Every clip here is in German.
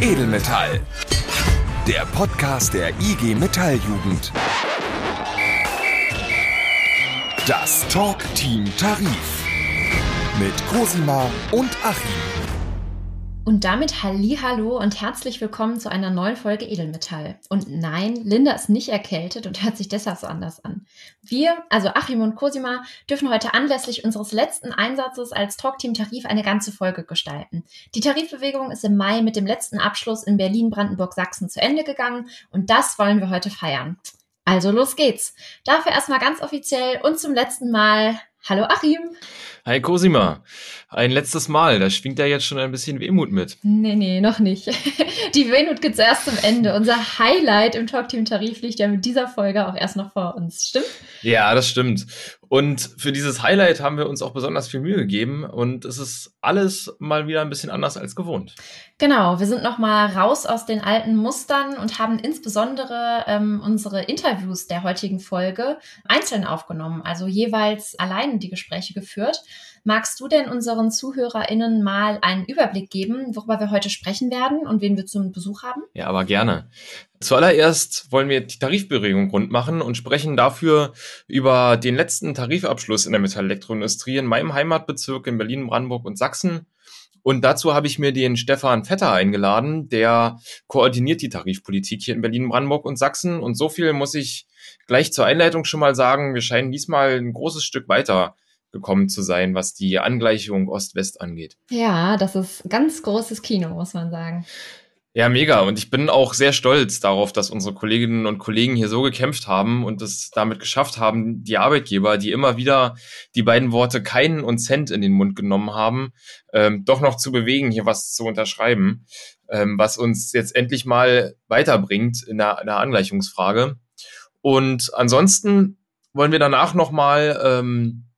Edelmetall. Der Podcast der IG Metalljugend. Das Talk Team Tarif. Mit Cosima und Achim. Und damit Hallo und herzlich willkommen zu einer neuen Folge Edelmetall. Und nein, Linda ist nicht erkältet und hört sich deshalb so anders an. Wir, also Achim und Cosima, dürfen heute anlässlich unseres letzten Einsatzes als Talkteam Tarif eine ganze Folge gestalten. Die Tarifbewegung ist im Mai mit dem letzten Abschluss in Berlin, Brandenburg, Sachsen zu Ende gegangen und das wollen wir heute feiern. Also los geht's. Dafür erstmal ganz offiziell und zum letzten Mal Hallo Achim. Hi Cosima. Ein letztes Mal, da schwingt ja jetzt schon ein bisschen Wehmut mit. Nee, nee, noch nicht. Die Wehmut gibt's erst zum Ende. Unser Highlight im Talkteam-Tarif liegt ja mit dieser Folge auch erst noch vor uns. Stimmt? Ja, das stimmt. Und für dieses Highlight haben wir uns auch besonders viel Mühe gegeben und es ist alles mal wieder ein bisschen anders als gewohnt. Genau, wir sind nochmal raus aus den alten Mustern und haben insbesondere ähm, unsere Interviews der heutigen Folge einzeln aufgenommen, also jeweils allein die Gespräche geführt. Magst du denn unseren ZuhörerInnen mal einen Überblick geben, worüber wir heute sprechen werden und wen wir zum Besuch haben? Ja, aber gerne. Zuallererst wollen wir die Tarifbewegung rund machen und sprechen dafür über den letzten Tarifabschluss in der Metallelektroindustrie in meinem Heimatbezirk in Berlin, Brandenburg und Sachsen. Und dazu habe ich mir den Stefan Vetter eingeladen, der koordiniert die Tarifpolitik hier in Berlin, Brandenburg und Sachsen. Und so viel muss ich gleich zur Einleitung schon mal sagen. Wir scheinen diesmal ein großes Stück weiter gekommen zu sein, was die Angleichung Ost-West angeht. Ja, das ist ganz großes Kino, muss man sagen. Ja, mega. Und ich bin auch sehr stolz darauf, dass unsere Kolleginnen und Kollegen hier so gekämpft haben und es damit geschafft haben, die Arbeitgeber, die immer wieder die beiden Worte keinen und Cent in den Mund genommen haben, ähm, doch noch zu bewegen, hier was zu unterschreiben, ähm, was uns jetzt endlich mal weiterbringt in der, in der Angleichungsfrage. Und ansonsten wollen wir danach nochmal ähm,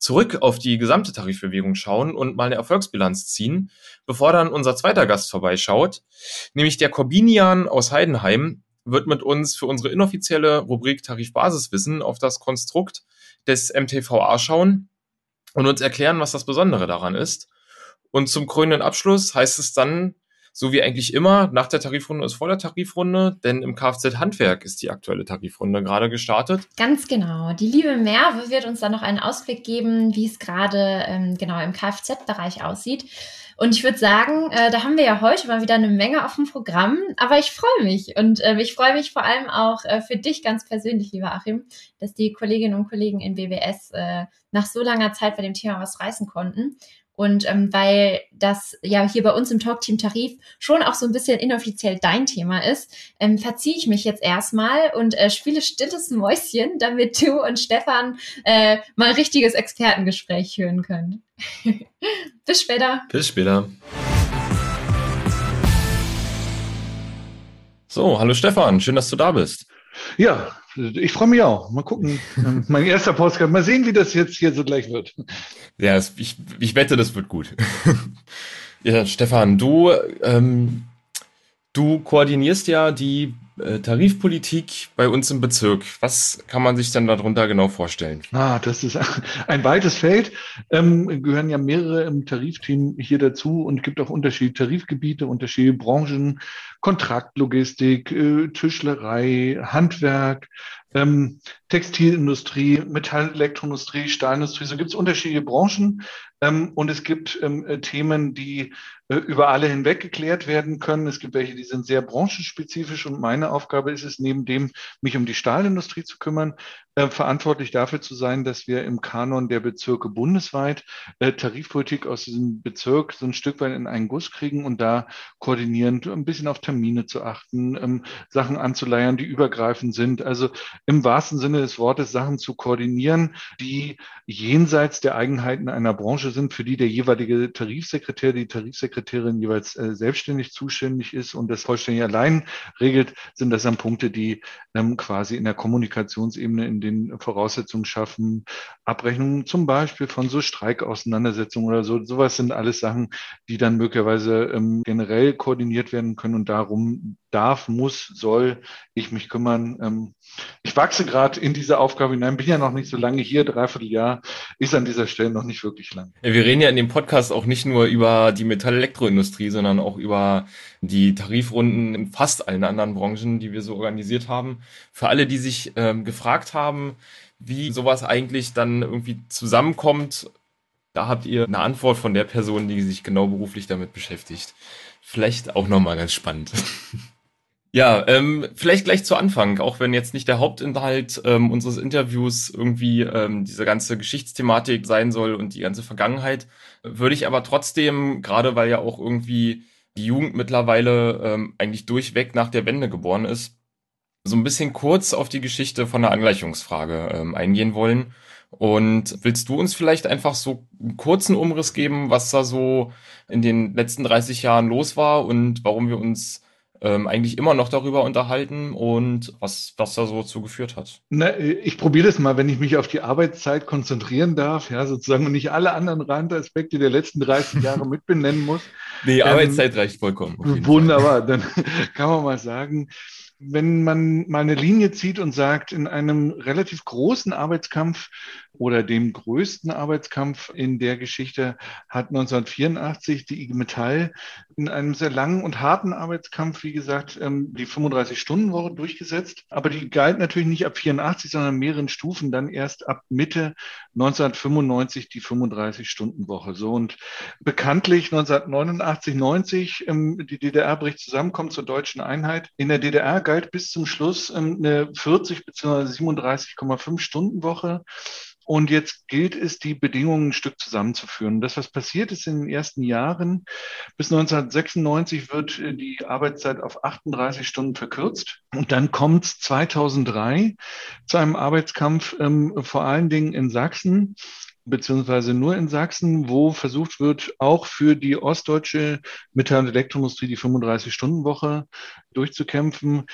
zurück auf die gesamte Tarifbewegung schauen und mal eine Erfolgsbilanz ziehen, bevor dann unser zweiter Gast vorbeischaut, nämlich der Corbinian aus Heidenheim wird mit uns für unsere inoffizielle Rubrik Tarifbasiswissen auf das Konstrukt des MTVA schauen und uns erklären, was das Besondere daran ist. Und zum krönenden Abschluss heißt es dann so wie eigentlich immer, nach der Tarifrunde ist vor der Tarifrunde, denn im Kfz-Handwerk ist die aktuelle Tarifrunde gerade gestartet. Ganz genau. Die liebe Merve wird uns dann noch einen Ausblick geben, wie es gerade ähm, genau im Kfz-Bereich aussieht. Und ich würde sagen, äh, da haben wir ja heute mal wieder eine Menge auf dem Programm, aber ich freue mich. Und äh, ich freue mich vor allem auch äh, für dich ganz persönlich, lieber Achim, dass die Kolleginnen und Kollegen in BWS äh, nach so langer Zeit bei dem Thema was reißen konnten. Und ähm, weil das ja hier bei uns im Talkteam Tarif schon auch so ein bisschen inoffiziell dein Thema ist, ähm, verziehe ich mich jetzt erstmal und äh, spiele stilles Mäuschen, damit du und Stefan äh, mal richtiges Expertengespräch führen könnt. Bis später. Bis später. So, hallo Stefan, schön, dass du da bist. Ja, ich freue mich auch. Mal gucken. mein erster Postcard. Mal sehen, wie das jetzt hier so gleich wird. Ja, ich, ich wette, das wird gut. ja, Stefan, du, ähm, du koordinierst ja die Tarifpolitik bei uns im Bezirk. Was kann man sich denn darunter genau vorstellen? Ah, das ist ein weites Feld. Ähm, gehören ja mehrere im Tarifteam hier dazu und gibt auch unterschiedliche Tarifgebiete, unterschiedliche Branchen, Kontraktlogistik, äh, Tischlerei, Handwerk, ähm, Textilindustrie, Metallelektroindustrie, Stahlindustrie. So gibt es unterschiedliche Branchen ähm, und es gibt ähm, äh, Themen, die äh, über alle hinweg geklärt werden können. Es gibt welche, die sind sehr branchenspezifisch und meine Aufgabe ist es, neben dem mich um die Stahlindustrie zu kümmern, äh, verantwortlich dafür zu sein, dass wir im Kanon der Bezirke bundesweit äh, Tarifpolitik aus diesem Bezirk so ein Stück weit in einen Guss kriegen und da koordinierend ein bisschen auf Termine zu achten, ähm, Sachen anzuleiern, die übergreifend sind. Also im wahrsten Sinne des Wortes Sachen zu koordinieren, die jenseits der Eigenheiten einer Branche sind, für die der jeweilige Tarifsekretär, die Tarifsekretärin jeweils äh, selbstständig zuständig ist und das vollständig allein regelt, sind das dann Punkte, die ähm, quasi in der Kommunikationsebene in den Voraussetzungen schaffen, Abrechnungen zum Beispiel von so Streikauseinandersetzungen oder so. Sowas sind alles Sachen, die dann möglicherweise ähm, generell koordiniert werden können und darum darf, muss, soll ich mich kümmern. Ähm, ich wachse gerade in diese Aufgabe hinein, bin ja noch nicht so lange hier, dreiviertel Jahr, ist an dieser Stelle noch nicht wirklich lang. Wir reden ja in dem Podcast auch nicht nur über die Metall-Elektroindustrie, sondern auch über die Tarifrunden in fast allen anderen Branchen, die wir so organisiert haben. Für alle, die sich ähm, gefragt haben, wie sowas eigentlich dann irgendwie zusammenkommt, da habt ihr eine Antwort von der Person, die sich genau beruflich damit beschäftigt. Vielleicht auch nochmal ganz spannend. Ja, ähm, vielleicht gleich zu Anfang, auch wenn jetzt nicht der Hauptinhalt ähm, unseres Interviews irgendwie ähm, diese ganze Geschichtsthematik sein soll und die ganze Vergangenheit, würde ich aber trotzdem, gerade weil ja auch irgendwie die Jugend mittlerweile ähm, eigentlich durchweg nach der Wende geboren ist, so ein bisschen kurz auf die Geschichte von der Angleichungsfrage ähm, eingehen wollen. Und willst du uns vielleicht einfach so einen kurzen Umriss geben, was da so in den letzten 30 Jahren los war und warum wir uns ähm, eigentlich immer noch darüber unterhalten und was, was da so zu geführt hat. Na, ich probiere das mal, wenn ich mich auf die Arbeitszeit konzentrieren darf, ja, sozusagen und nicht alle anderen Randaspekte der letzten 30 Jahre mitbenennen muss. Nee, Arbeitszeit ähm, reicht vollkommen. Wunderbar, Fall. dann kann man mal sagen, wenn man mal eine Linie zieht und sagt, in einem relativ großen Arbeitskampf oder dem größten Arbeitskampf in der Geschichte hat 1984 die IG Metall in einem sehr langen und harten Arbeitskampf, wie gesagt, ähm, die 35-Stunden-Woche durchgesetzt. Aber die galt natürlich nicht ab 84, sondern mehreren Stufen, dann erst ab Mitte 1995 die 35-Stunden-Woche. So und bekanntlich 1989, 90 ähm, die DDR bricht zusammen, kommt zur deutschen Einheit. In der DDR galt bis zum Schluss ähm, eine 40 bzw. 37,5 Stunden Woche. Und jetzt gilt es, die Bedingungen ein Stück zusammenzuführen. Das, was passiert ist in den ersten Jahren, bis 1996 wird äh, die Arbeitszeit auf 38 Stunden verkürzt. Und dann kommt es 2003 zu einem Arbeitskampf, ähm, vor allen Dingen in Sachsen beziehungsweise nur in Sachsen, wo versucht wird, auch für die ostdeutsche Metall- und Elektroindustrie die 35-Stunden-Woche durchzukämpfen.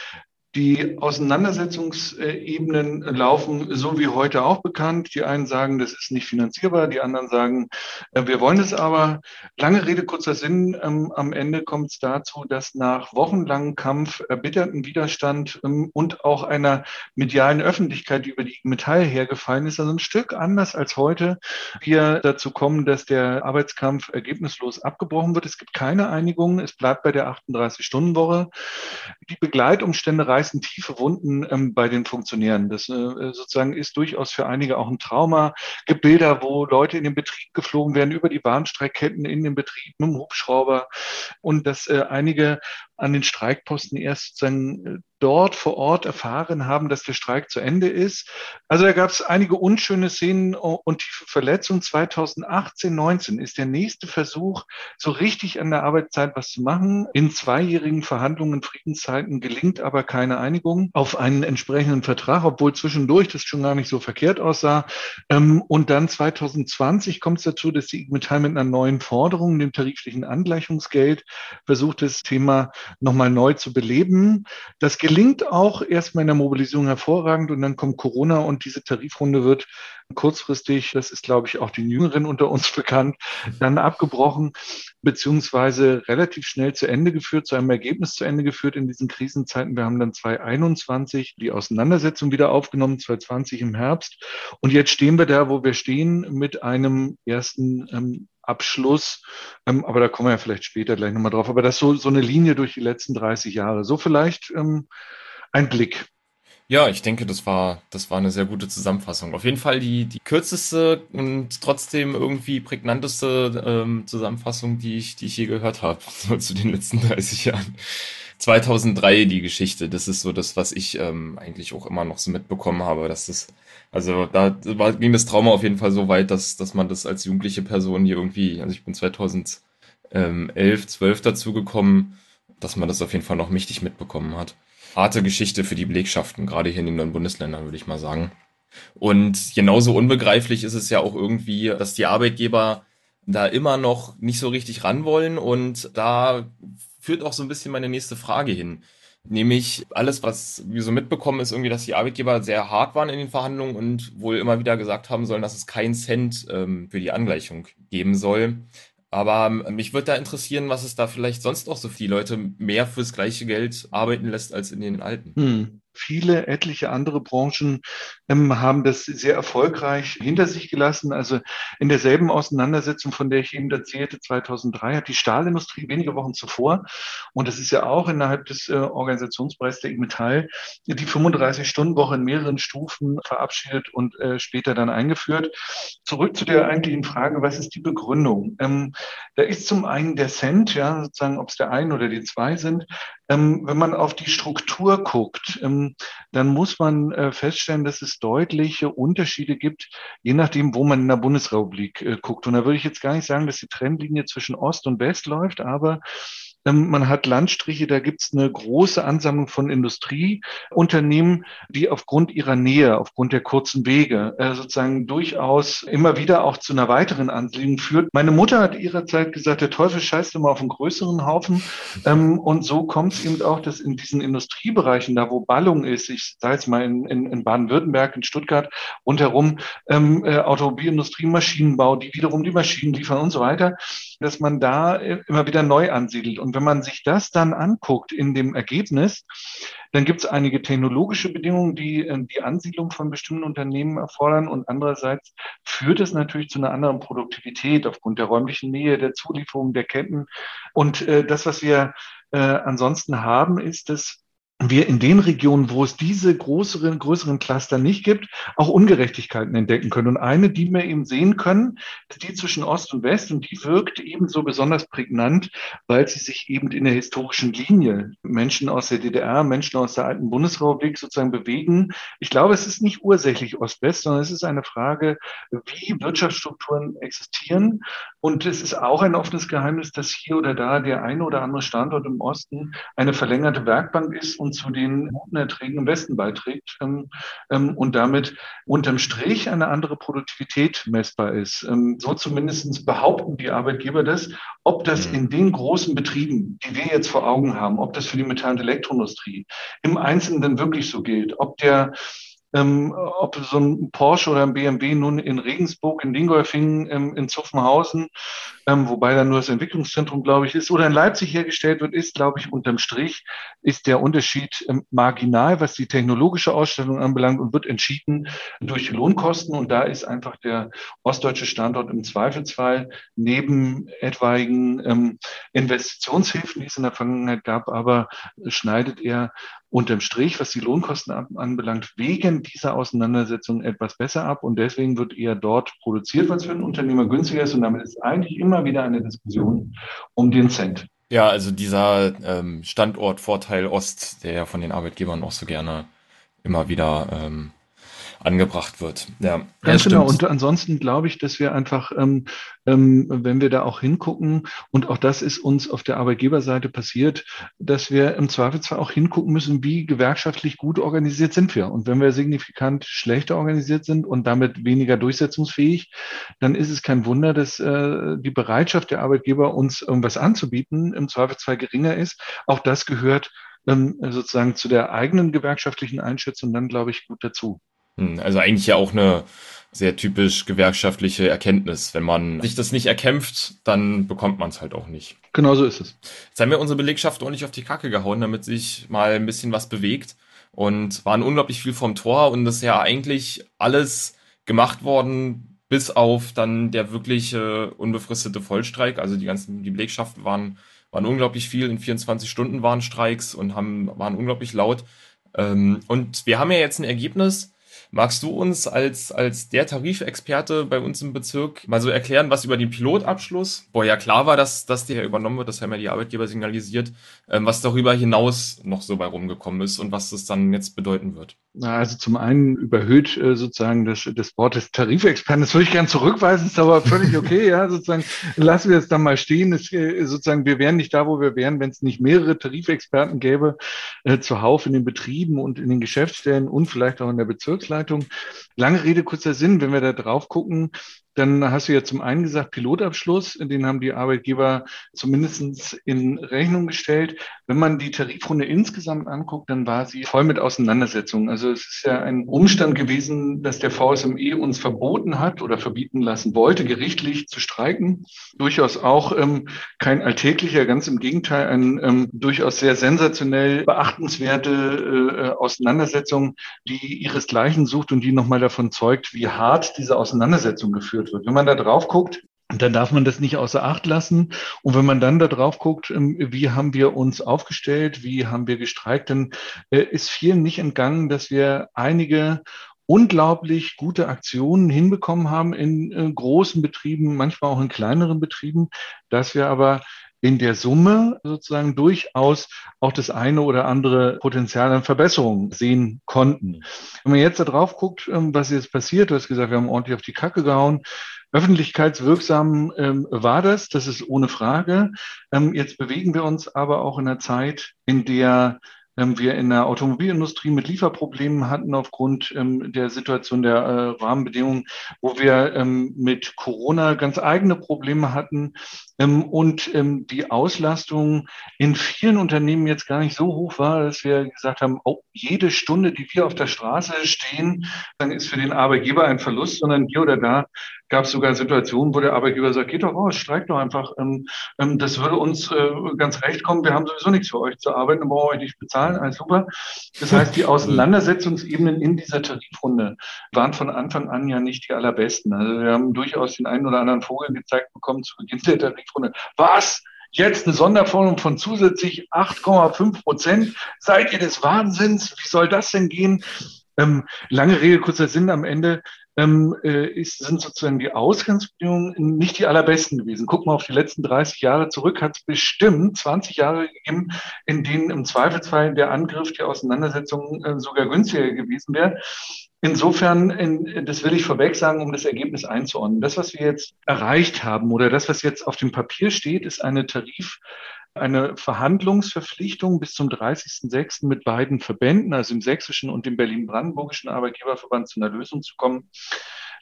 Die Auseinandersetzungsebenen laufen so wie heute auch bekannt. Die einen sagen, das ist nicht finanzierbar, die anderen sagen, äh, wir wollen es aber. Lange Rede, kurzer Sinn. Ähm, am Ende kommt es dazu, dass nach wochenlangem Kampf, erbitterten Widerstand ähm, und auch einer medialen Öffentlichkeit, die über die Metall hergefallen ist, also ein Stück anders als heute, wir dazu kommen, dass der Arbeitskampf ergebnislos abgebrochen wird. Es gibt keine Einigung. Es bleibt bei der 38-Stunden-Woche. Die Begleitumstände reißen meisten tiefe Wunden ähm, bei den Funktionären. Das äh, sozusagen ist durchaus für einige auch ein Trauma. Gibt Bilder, wo Leute in den Betrieb geflogen werden, über die Bahnstreckketten in den Betrieb mit dem Hubschrauber und dass äh, einige an den Streikposten erst sozusagen äh, dort vor Ort erfahren haben, dass der Streik zu Ende ist. Also da gab es einige unschöne Szenen und tiefe Verletzungen. 2018, 19 ist der nächste Versuch, so richtig an der Arbeitszeit was zu machen. In zweijährigen Verhandlungen, Friedenszeiten gelingt aber keine Einigung auf einen entsprechenden Vertrag, obwohl zwischendurch das schon gar nicht so verkehrt aussah. Ähm, und dann 2020 kommt es dazu, dass die IG Metall mit einer neuen Forderung, dem tariflichen Angleichungsgeld, versucht, das Thema nochmal neu zu beleben. Das gelingt auch erstmal in der Mobilisierung hervorragend und dann kommt Corona und diese Tarifrunde wird kurzfristig, das ist glaube ich auch den Jüngeren unter uns bekannt, dann abgebrochen beziehungsweise relativ schnell zu Ende geführt, zu einem Ergebnis zu Ende geführt in diesen Krisenzeiten. Wir haben dann 2021 die Auseinandersetzung wieder aufgenommen, 2020 im Herbst und jetzt stehen wir da, wo wir stehen mit einem ersten ähm, Abschluss. Ähm, aber da kommen wir ja vielleicht später gleich nochmal drauf. Aber das ist so, so eine Linie durch die letzten 30 Jahre. So vielleicht ähm, ein Blick. Ja, ich denke, das war, das war eine sehr gute Zusammenfassung. Auf jeden Fall die, die kürzeste und trotzdem irgendwie prägnanteste ähm, Zusammenfassung, die ich, die ich je gehört habe, so zu den letzten 30 Jahren. 2003 die Geschichte, das ist so das, was ich ähm, eigentlich auch immer noch so mitbekommen habe, dass das also da war, ging das Trauma auf jeden Fall so weit, dass, dass man das als jugendliche Person hier irgendwie, also ich bin 2011, 12 dazu gekommen, dass man das auf jeden Fall noch mächtig mitbekommen hat. Harte Geschichte für die Belegschaften, gerade hier in den neuen Bundesländern, würde ich mal sagen. Und genauso unbegreiflich ist es ja auch irgendwie, dass die Arbeitgeber da immer noch nicht so richtig ran wollen. Und da führt auch so ein bisschen meine nächste Frage hin. Nämlich alles, was wir so mitbekommen, ist irgendwie, dass die Arbeitgeber sehr hart waren in den Verhandlungen und wohl immer wieder gesagt haben sollen, dass es keinen Cent ähm, für die Angleichung geben soll. Aber ähm, mich würde da interessieren, was es da vielleicht sonst auch so viele Leute mehr fürs gleiche Geld arbeiten lässt als in den alten. Hm viele, etliche andere Branchen ähm, haben das sehr erfolgreich hinter sich gelassen. Also in derselben Auseinandersetzung, von der ich eben erzählte, 2003 hat die Stahlindustrie wenige Wochen zuvor, und das ist ja auch innerhalb des äh, Organisationsbereichs der E-Metall, die 35-Stunden-Woche in mehreren Stufen verabschiedet und äh, später dann eingeführt. Zurück zu der eigentlichen Frage, was ist die Begründung? Ähm, da ist zum einen der Cent, ja, sozusagen, ob es der ein oder die zwei sind. Ähm, wenn man auf die Struktur guckt, ähm, dann muss man äh, feststellen, dass es deutliche Unterschiede gibt, je nachdem, wo man in der Bundesrepublik äh, guckt. Und da würde ich jetzt gar nicht sagen, dass die Trennlinie zwischen Ost und West läuft, aber ähm, man hat Landstriche, da gibt es eine große Ansammlung von Industrieunternehmen, die aufgrund ihrer Nähe, aufgrund der kurzen Wege äh, sozusagen durchaus immer wieder auch zu einer weiteren Ansiedlung führt. Meine Mutter hat ihrer Zeit gesagt, der Teufel scheißt immer auf einen größeren Haufen. Ähm, und so kommt es eben auch, dass in diesen Industriebereichen, da wo Ballung ist, ich sage jetzt mal in, in, in Baden-Württemberg, in Stuttgart, rundherum ähm, äh, Automobilindustrie, Maschinenbau, die wiederum die Maschinen liefern und so weiter, dass man da immer wieder neu ansiedelt. Und wenn man sich das dann anguckt in dem Ergebnis, dann gibt es einige technologische Bedingungen, die äh, die Ansiedlung von bestimmten Unternehmen erfordern. Und andererseits führt es natürlich zu einer anderen Produktivität aufgrund der räumlichen Nähe, der Zulieferung, der Ketten. Und äh, das, was wir äh, ansonsten haben, ist, dass wir in den Regionen, wo es diese größeren, größeren Cluster nicht gibt, auch Ungerechtigkeiten entdecken können. Und eine, die wir eben sehen können, die zwischen Ost und West und die wirkt ebenso besonders prägnant, weil sie sich eben in der historischen Linie Menschen aus der DDR, Menschen aus der alten Bundesrepublik sozusagen bewegen. Ich glaube, es ist nicht ursächlich Ost-West, sondern es ist eine Frage, wie Wirtschaftsstrukturen existieren. Und es ist auch ein offenes Geheimnis, dass hier oder da der eine oder andere Standort im Osten eine verlängerte Werkbank ist und zu den guten Erträgen im Westen beiträgt ähm, ähm, und damit unterm Strich eine andere Produktivität messbar ist. Ähm, so zumindest behaupten die Arbeitgeber das. Ob das mhm. in den großen Betrieben, die wir jetzt vor Augen haben, ob das für die Metall- und Elektroindustrie im Einzelnen wirklich so gilt, ob der ähm, ob so ein Porsche oder ein BMW nun in Regensburg, in Dingolfing, ähm, in Zuffenhausen, ähm, wobei dann nur das Entwicklungszentrum, glaube ich, ist, oder in Leipzig hergestellt wird, ist, glaube ich, unterm Strich ist der Unterschied ähm, marginal, was die technologische Ausstellung anbelangt und wird entschieden durch Lohnkosten. Und da ist einfach der ostdeutsche Standort im Zweifelsfall neben etwaigen ähm, Investitionshilfen, die es in der Vergangenheit gab, aber schneidet er unterm Strich, was die Lohnkosten anbelangt, wegen dieser Auseinandersetzung etwas besser ab. Und deswegen wird eher dort produziert, was für einen Unternehmer günstiger ist. Und damit ist eigentlich immer wieder eine Diskussion um den Cent. Ja, also dieser ähm, Standortvorteil Ost, der ja von den Arbeitgebern auch so gerne immer wieder ähm, angebracht wird. Ja, ganz genau. Und ansonsten glaube ich, dass wir einfach, ähm, ähm, wenn wir da auch hingucken, und auch das ist uns auf der Arbeitgeberseite passiert, dass wir im Zweifelsfall auch hingucken müssen, wie gewerkschaftlich gut organisiert sind wir. Und wenn wir signifikant schlechter organisiert sind und damit weniger durchsetzungsfähig, dann ist es kein Wunder, dass äh, die Bereitschaft der Arbeitgeber, uns irgendwas anzubieten, im Zweifelsfall geringer ist. Auch das gehört ähm, sozusagen zu der eigenen gewerkschaftlichen Einschätzung dann, glaube ich, gut dazu. Hm, also eigentlich ja auch eine sehr typisch gewerkschaftliche Erkenntnis. Wenn man sich das nicht erkämpft, dann bekommt man es halt auch nicht. Genau so ist es. Jetzt haben wir unsere Belegschaft ordentlich auf die Kacke gehauen, damit sich mal ein bisschen was bewegt und waren unglaublich viel vom Tor und das ist ja eigentlich alles gemacht worden, bis auf dann der wirkliche unbefristete Vollstreik. Also die ganzen, die Belegschaften waren, waren unglaublich viel, in 24 Stunden waren Streiks und haben, waren unglaublich laut. Ähm, und wir haben ja jetzt ein Ergebnis, Magst du uns als, als der Tarifexperte bei uns im Bezirk mal so erklären, was über den Pilotabschluss, wo ja klar war, dass, dass der übernommen wird, das haben ja die Arbeitgeber signalisiert, ähm, was darüber hinaus noch so bei rumgekommen ist und was das dann jetzt bedeuten wird? Also zum einen überhöht äh, sozusagen das, das Wort des Tarifexperten. Das würde ich gern zurückweisen, ist aber völlig okay. ja, sozusagen lassen wir es dann mal stehen. Es, äh, sozusagen, wir wären nicht da, wo wir wären, wenn es nicht mehrere Tarifexperten gäbe, äh, zuhauf in den Betrieben und in den Geschäftsstellen und vielleicht auch in der Bezirksleitung. Lange Rede, kurzer Sinn, wenn wir da drauf gucken, dann hast du ja zum einen gesagt, Pilotabschluss, den haben die Arbeitgeber zumindest in Rechnung gestellt. Wenn man die Tarifrunde insgesamt anguckt, dann war sie voll mit Auseinandersetzungen. Also es ist ja ein Umstand gewesen, dass der VSME uns verboten hat oder verbieten lassen wollte, gerichtlich zu streiken. Durchaus auch ähm, kein alltäglicher, ganz im Gegenteil, ein ähm, durchaus sehr sensationell beachtenswerte äh, Auseinandersetzung, die ihresgleichen sucht und die nochmal davon zeugt, wie hart diese Auseinandersetzung geführt wird. Wenn man da drauf guckt, dann darf man das nicht außer Acht lassen. Und wenn man dann da drauf guckt, ähm, wie haben wir uns aufgestellt, wie haben wir gestreikt, dann äh, ist vielen nicht entgangen, dass wir einige unglaublich gute Aktionen hinbekommen haben in, in großen Betrieben, manchmal auch in kleineren Betrieben, dass wir aber in der Summe sozusagen durchaus auch das eine oder andere Potenzial an Verbesserungen sehen konnten. Wenn man jetzt da drauf guckt, ähm, was jetzt passiert, du hast gesagt, wir haben ordentlich auf die Kacke gehauen. Öffentlichkeitswirksam ähm, war das, das ist ohne Frage. Ähm, jetzt bewegen wir uns aber auch in einer Zeit, in der wir in der Automobilindustrie mit Lieferproblemen hatten aufgrund ähm, der Situation der äh, Rahmenbedingungen, wo wir ähm, mit Corona ganz eigene Probleme hatten ähm, und ähm, die Auslastung in vielen Unternehmen jetzt gar nicht so hoch war, dass wir gesagt haben, oh, jede Stunde, die wir auf der Straße stehen, dann ist für den Arbeitgeber ein Verlust, sondern hier oder da gab es sogar Situationen, wo der Arbeitgeber sagt, geht doch raus, streikt doch einfach. Ähm, ähm, das würde uns äh, ganz recht kommen. Wir haben sowieso nichts für euch zu arbeiten, dann brauchen wir euch nicht bezahlen. Alles super. Das heißt, die Auseinandersetzungsebenen in dieser Tarifrunde waren von Anfang an ja nicht die allerbesten. Also wir haben durchaus den einen oder anderen Vogel gezeigt bekommen zu Beginn der Tarifrunde. Was? Jetzt eine Sonderforderung von zusätzlich 8,5 Prozent. Seid ihr des Wahnsinns? Wie soll das denn gehen? Ähm, lange Rede, kurzer Sinn am Ende ähm, äh, ist, sind sozusagen die Ausgangsbedingungen nicht die allerbesten gewesen. Guck mal auf die letzten 30 Jahre zurück, hat es bestimmt 20 Jahre gegeben, in denen im Zweifelsfall der Angriff, die Auseinandersetzung äh, sogar günstiger gewesen wäre. Insofern, in, das will ich vorweg sagen, um das Ergebnis einzuordnen. Das, was wir jetzt erreicht haben oder das, was jetzt auf dem Papier steht, ist eine Tarif, eine Verhandlungsverpflichtung bis zum 30.06. mit beiden Verbänden, also dem sächsischen und dem berlin-brandenburgischen Arbeitgeberverband, zu einer Lösung zu kommen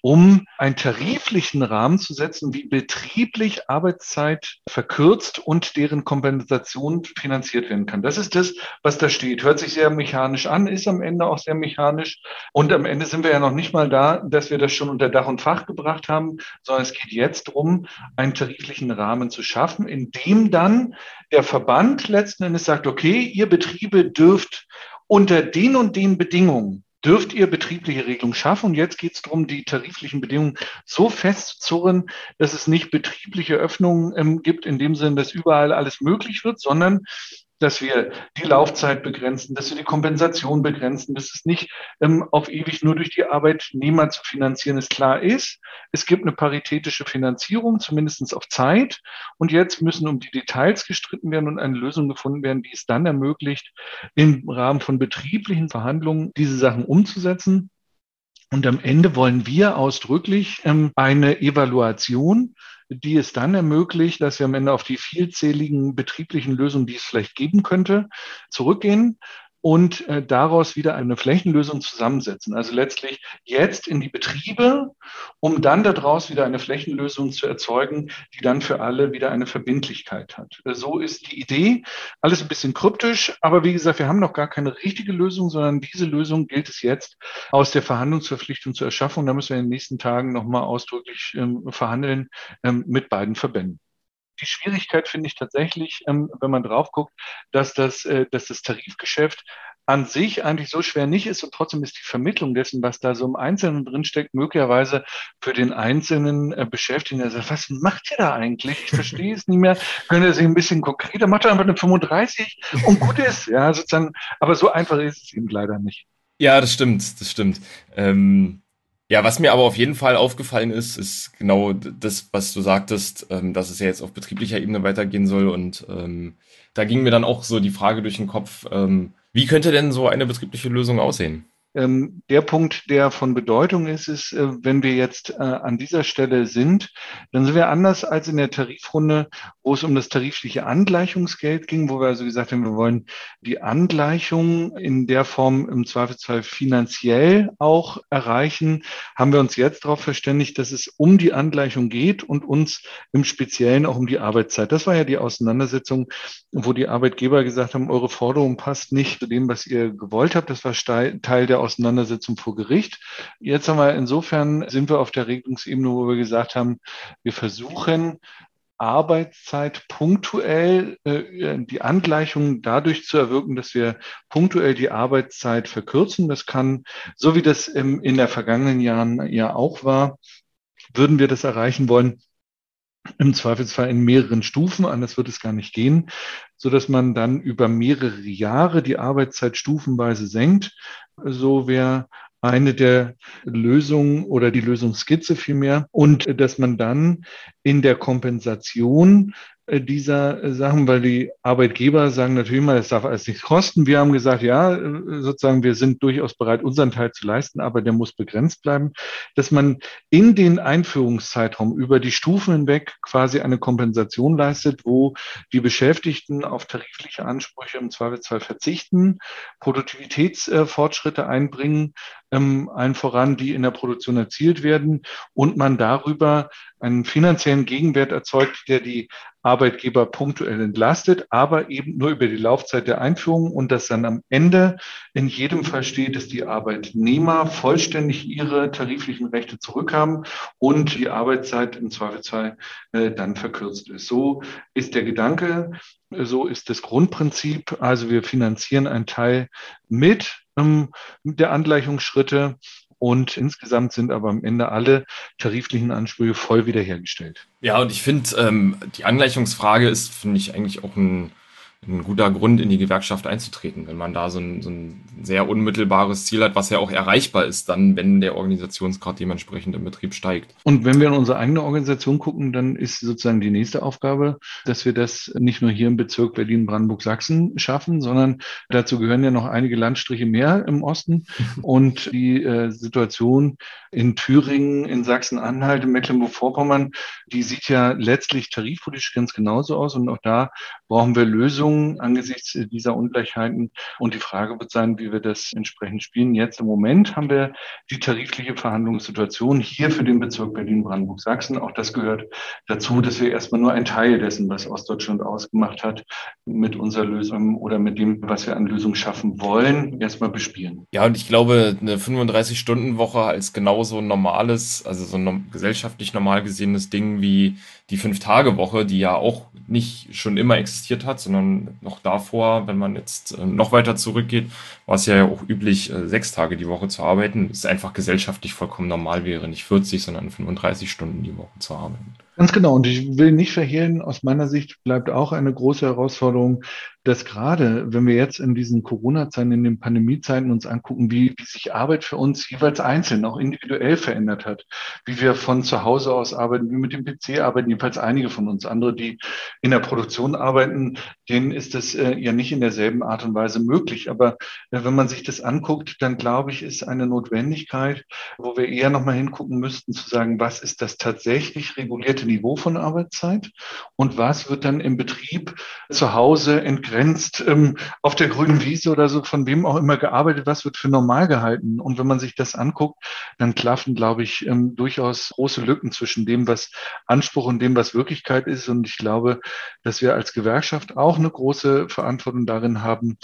um einen tariflichen Rahmen zu setzen, wie betrieblich Arbeitszeit verkürzt und deren Kompensation finanziert werden kann. Das ist das, was da steht. Hört sich sehr mechanisch an, ist am Ende auch sehr mechanisch. Und am Ende sind wir ja noch nicht mal da, dass wir das schon unter Dach und Fach gebracht haben, sondern es geht jetzt darum, einen tariflichen Rahmen zu schaffen, in dem dann der Verband letzten Endes sagt, okay, ihr Betriebe dürft unter den und den Bedingungen dürft ihr betriebliche Regelungen schaffen. Und jetzt geht es darum, die tariflichen Bedingungen so festzuzurren, dass es nicht betriebliche Öffnungen ähm, gibt, in dem Sinne, dass überall alles möglich wird, sondern dass wir die Laufzeit begrenzen, dass wir die Kompensation begrenzen, dass es nicht ähm, auf ewig nur durch die Arbeitnehmer zu finanzieren ist. Klar ist, es gibt eine paritätische Finanzierung, zumindest auf Zeit. Und jetzt müssen um die Details gestritten werden und eine Lösung gefunden werden, die es dann ermöglicht, im Rahmen von betrieblichen Verhandlungen diese Sachen umzusetzen. Und am Ende wollen wir ausdrücklich ähm, eine Evaluation die es dann ermöglicht, dass wir am Ende auf die vielzähligen betrieblichen Lösungen, die es vielleicht geben könnte, zurückgehen und äh, daraus wieder eine Flächenlösung zusammensetzen. Also letztlich jetzt in die Betriebe, um dann daraus wieder eine Flächenlösung zu erzeugen, die dann für alle wieder eine Verbindlichkeit hat. So ist die Idee. Alles ein bisschen kryptisch, aber wie gesagt, wir haben noch gar keine richtige Lösung, sondern diese Lösung gilt es jetzt aus der Verhandlungsverpflichtung zu erschaffen. Da müssen wir in den nächsten Tagen nochmal ausdrücklich ähm, verhandeln ähm, mit beiden Verbänden die Schwierigkeit finde ich tatsächlich, ähm, wenn man drauf guckt, dass das, äh, dass das Tarifgeschäft an sich eigentlich so schwer nicht ist und trotzdem ist die Vermittlung dessen, was da so im Einzelnen drinsteckt, möglicherweise für den einzelnen äh, Beschäftigten, der sagt, was macht ihr da eigentlich? Ich verstehe es nicht mehr. Könnt ihr sich ein bisschen konkreter, macht einfach eine 35 und gut ist, ja, sozusagen. Aber so einfach ist es eben leider nicht. Ja, das stimmt, das stimmt. Ähm ja, was mir aber auf jeden Fall aufgefallen ist, ist genau das, was du sagtest, ähm, dass es ja jetzt auf betrieblicher Ebene weitergehen soll. Und ähm, da ging mir dann auch so die Frage durch den Kopf, ähm, wie könnte denn so eine betriebliche Lösung aussehen? Ähm, der Punkt, der von Bedeutung ist, ist, äh, wenn wir jetzt äh, an dieser Stelle sind, dann sind wir anders als in der Tarifrunde wo es um das tarifliche Angleichungsgeld ging, wo wir also gesagt haben, wir wollen die Angleichung in der Form im Zweifelsfall finanziell auch erreichen, haben wir uns jetzt darauf verständigt, dass es um die Angleichung geht und uns im Speziellen auch um die Arbeitszeit. Das war ja die Auseinandersetzung, wo die Arbeitgeber gesagt haben, eure Forderung passt nicht zu dem, was ihr gewollt habt. Das war Teil der Auseinandersetzung vor Gericht. Jetzt haben wir insofern sind wir auf der Regelungsebene, wo wir gesagt haben, wir versuchen Arbeitszeit punktuell äh, die Angleichung dadurch zu erwirken, dass wir punktuell die Arbeitszeit verkürzen. Das kann, so wie das in der vergangenen Jahren ja auch war, würden wir das erreichen wollen, im Zweifelsfall in mehreren Stufen, anders wird es gar nicht gehen, so dass man dann über mehrere Jahre die Arbeitszeit stufenweise senkt. So wäre eine der Lösungen oder die Lösungsskizze vielmehr. Und dass man dann in der Kompensation äh, dieser äh, Sachen, weil die Arbeitgeber sagen natürlich immer, es darf alles nichts kosten. Wir haben gesagt, ja, äh, sozusagen, wir sind durchaus bereit, unseren Teil zu leisten, aber der muss begrenzt bleiben, dass man in den Einführungszeitraum über die Stufen hinweg quasi eine Kompensation leistet, wo die Beschäftigten auf tarifliche Ansprüche im Zweifelsfall verzichten, Produktivitätsfortschritte einbringen, ähm, allen voran, die in der Produktion erzielt werden und man darüber einen finanziellen Gegenwert erzeugt, der die Arbeitgeber punktuell entlastet, aber eben nur über die Laufzeit der Einführung und dass dann am Ende in jedem Fall steht, dass die Arbeitnehmer vollständig ihre tariflichen Rechte zurückhaben und die Arbeitszeit im Zweifelsfall äh, dann verkürzt ist. So ist der Gedanke, so ist das Grundprinzip. Also wir finanzieren einen Teil mit ähm, der Angleichungsschritte und insgesamt sind aber am Ende alle tariflichen Ansprüche voll wiederhergestellt. Ja, und ich finde, ähm, die Angleichungsfrage ist, finde ich, eigentlich auch ein ein guter Grund, in die Gewerkschaft einzutreten, wenn man da so ein, so ein sehr unmittelbares Ziel hat, was ja auch erreichbar ist, dann, wenn der Organisationsgrad dementsprechend im Betrieb steigt. Und wenn wir in unsere eigene Organisation gucken, dann ist sozusagen die nächste Aufgabe, dass wir das nicht nur hier im Bezirk Berlin-Brandenburg-Sachsen schaffen, sondern dazu gehören ja noch einige Landstriche mehr im Osten. Und die äh, Situation in Thüringen, in Sachsen-Anhalt, in Mecklenburg-Vorpommern, die sieht ja letztlich tarifpolitisch ganz genauso aus. Und auch da brauchen wir Lösungen Lösungen angesichts dieser Ungleichheiten. Und die Frage wird sein, wie wir das entsprechend spielen. Jetzt im Moment haben wir die tarifliche Verhandlungssituation hier für den Bezirk Berlin-Brandenburg-Sachsen. Auch das gehört dazu, dass wir erstmal nur ein Teil dessen, was Ostdeutschland ausgemacht hat, mit unserer Lösung oder mit dem, was wir an Lösungen schaffen wollen, erstmal bespielen. Ja, und ich glaube, eine 35-Stunden-Woche als genauso normales, also so ein gesellschaftlich normal gesehenes Ding wie die Fünf-Tage-Woche, die ja auch nicht schon immer existiert hat, sondern noch davor, wenn man jetzt äh, noch weiter zurückgeht, war es ja auch üblich, äh, sechs Tage die Woche zu arbeiten. Es ist einfach gesellschaftlich vollkommen normal wäre, nicht 40, sondern 35 Stunden die Woche zu arbeiten. Ganz genau. Und ich will nicht verhehlen, aus meiner Sicht bleibt auch eine große Herausforderung, dass gerade, wenn wir jetzt in diesen Corona-Zeiten, in den Pandemie-Zeiten uns angucken, wie, wie sich Arbeit für uns jeweils einzeln, auch individuell verändert hat, wie wir von zu Hause aus arbeiten, wie mit dem PC arbeiten, jedenfalls einige von uns. Andere, die in der Produktion arbeiten, denen ist das äh, ja nicht in derselben Art und Weise möglich. Aber äh, wenn man sich das anguckt, dann glaube ich, ist eine Notwendigkeit, wo wir eher nochmal hingucken müssten, zu sagen, was ist das tatsächlich regulierte bestimmte Niveau von Arbeitszeit und was wird dann im Betrieb zu Hause entgrenzt ähm, auf der grünen Wiese oder so, von wem auch immer gearbeitet, was wird für normal gehalten. Und wenn man sich das anguckt, dann klaffen, glaube ich, ähm, durchaus große Lücken zwischen dem, was Anspruch und dem, was Wirklichkeit ist. Und ich glaube, dass wir als Gewerkschaft auch eine große Verantwortung darin haben,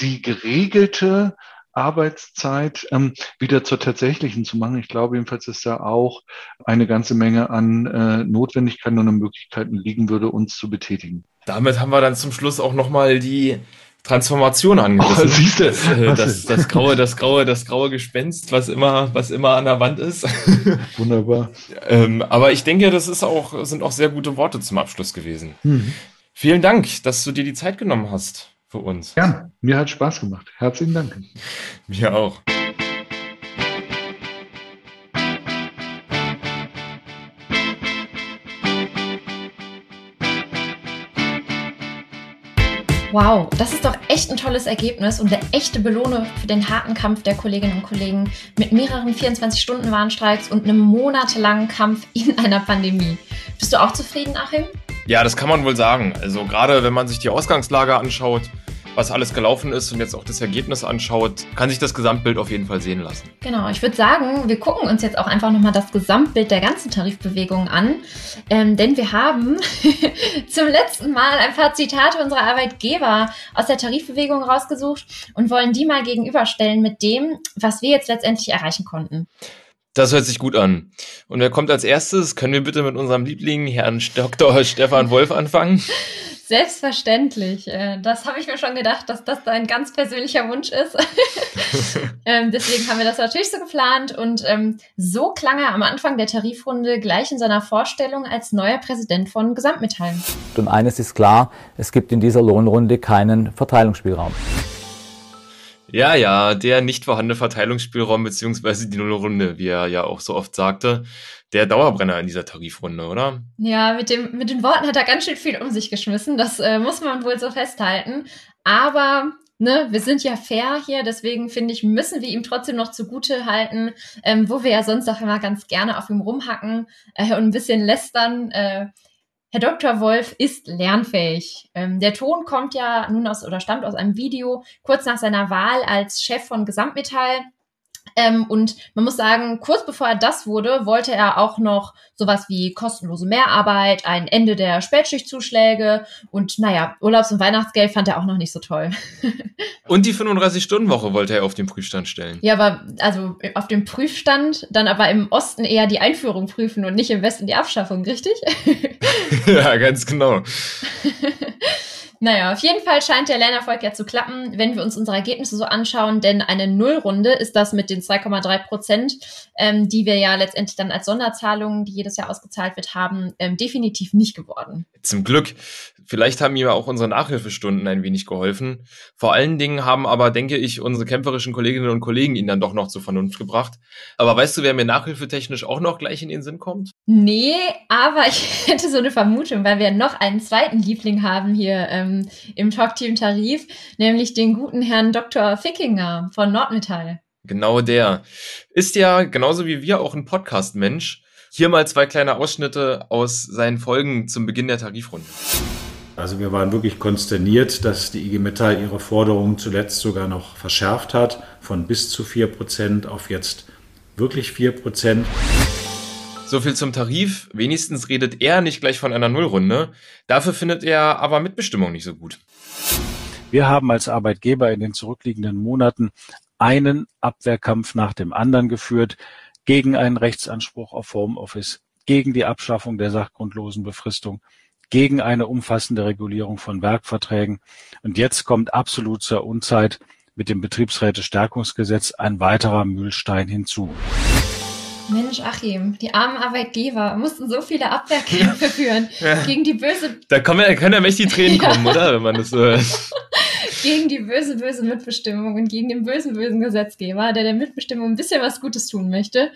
die geregelte Arbeitszeit ähm, wieder zur tatsächlichen zu machen. Ich glaube jedenfalls, dass da auch eine ganze Menge an äh, Notwendigkeiten und Möglichkeiten liegen würde, uns zu betätigen. Damit haben wir dann zum Schluss auch nochmal die Transformation angerissen. Oh, siehst du, äh, das, das, graue, das graue, das graue Gespenst, was immer, was immer an der Wand ist. Wunderbar. ähm, aber ich denke, das ist auch, sind auch sehr gute Worte zum Abschluss gewesen. Mhm. Vielen Dank, dass du dir die Zeit genommen hast für uns. Ja, mir hat Spaß gemacht. Herzlichen Dank. Mir auch. Wow, das ist doch echt ein tolles Ergebnis und eine echte Belohnung für den harten Kampf der Kolleginnen und Kollegen mit mehreren 24-Stunden-Warnstreiks und einem monatelangen Kampf in einer Pandemie. Bist du auch zufrieden, Achim? Ja, das kann man wohl sagen. Also gerade wenn man sich die Ausgangslage anschaut, was alles gelaufen ist und jetzt auch das Ergebnis anschaut, kann sich das Gesamtbild auf jeden Fall sehen lassen. Genau, ich würde sagen, wir gucken uns jetzt auch einfach nochmal das Gesamtbild der ganzen Tarifbewegung an, ähm, denn wir haben zum letzten Mal ein paar Zitate unserer Arbeitgeber aus der Tarifbewegung rausgesucht und wollen die mal gegenüberstellen mit dem, was wir jetzt letztendlich erreichen konnten. Das hört sich gut an. Und wer kommt als erstes? Können wir bitte mit unserem Liebling, Herrn Dr. Stefan Wolf, anfangen? Selbstverständlich. Äh, das habe ich mir schon gedacht, dass das dein ganz persönlicher Wunsch ist. ähm, deswegen haben wir das natürlich so geplant. Und ähm, so klang er am Anfang der Tarifrunde gleich in seiner Vorstellung als neuer Präsident von Gesamtmetall. Und eines ist klar, es gibt in dieser Lohnrunde keinen Verteilungsspielraum. Ja, ja, der nicht vorhandene Verteilungsspielraum beziehungsweise die Nullrunde, wie er ja auch so oft sagte, der Dauerbrenner in dieser Tarifrunde, oder? Ja, mit, dem, mit den Worten hat er ganz schön viel um sich geschmissen, das äh, muss man wohl so festhalten. Aber ne, wir sind ja fair hier, deswegen finde ich, müssen wir ihm trotzdem noch zugute halten, ähm, wo wir ja sonst auch immer ganz gerne auf ihm rumhacken äh, und ein bisschen lästern. Äh, Herr Dr. Wolf ist lernfähig. Ähm, der Ton kommt ja nun aus oder stammt aus einem Video kurz nach seiner Wahl als Chef von Gesamtmetall. Ähm, und man muss sagen, kurz bevor er das wurde, wollte er auch noch sowas wie kostenlose Mehrarbeit, ein Ende der Spätschichtzuschläge und naja, Urlaubs- und Weihnachtsgeld fand er auch noch nicht so toll. und die 35-Stunden-Woche wollte er auf den Prüfstand stellen. Ja, aber also auf dem Prüfstand, dann aber im Osten eher die Einführung prüfen und nicht im Westen die Abschaffung, richtig? ja, ganz genau. Naja, auf jeden Fall scheint der Lernerfolg ja zu klappen, wenn wir uns unsere Ergebnisse so anschauen, denn eine Nullrunde ist das mit den 2,3 Prozent, ähm, die wir ja letztendlich dann als Sonderzahlungen, die jedes Jahr ausgezahlt wird, haben, ähm, definitiv nicht geworden. Zum Glück. Vielleicht haben mir auch unsere Nachhilfestunden ein wenig geholfen. Vor allen Dingen haben aber, denke ich, unsere kämpferischen Kolleginnen und Kollegen ihn dann doch noch zur Vernunft gebracht. Aber weißt du, wer mir nachhilfetechnisch auch noch gleich in den Sinn kommt? Nee, aber ich hätte so eine Vermutung, weil wir noch einen zweiten Liebling haben hier ähm, im Talkteam Tarif, nämlich den guten Herrn Dr. Fickinger von Nordmetall. Genau der. Ist ja genauso wie wir auch ein Podcast-Mensch. Hier mal zwei kleine Ausschnitte aus seinen Folgen zum Beginn der Tarifrunde. Also wir waren wirklich konsterniert, dass die IG Metall ihre Forderungen zuletzt sogar noch verschärft hat, von bis zu 4% auf jetzt wirklich 4%. So viel zum Tarif. Wenigstens redet er nicht gleich von einer Nullrunde. Dafür findet er aber Mitbestimmung nicht so gut. Wir haben als Arbeitgeber in den zurückliegenden Monaten einen Abwehrkampf nach dem anderen geführt gegen einen Rechtsanspruch auf Homeoffice, gegen die Abschaffung der sachgrundlosen Befristung, gegen eine umfassende Regulierung von Werkverträgen. Und jetzt kommt absolut zur Unzeit mit dem Betriebsräte-Stärkungsgesetz ein weiterer Mühlstein hinzu. Mensch, Achim, die armen Arbeitgeber mussten so viele Abwehrkämpfe führen ja. gegen die böse. Da können ja, können ja mächtig Tränen kommen, oder? Wenn man das so hört. gegen die böse, böse Mitbestimmung und gegen den bösen, bösen Gesetzgeber, der der Mitbestimmung ein bisschen was Gutes tun möchte.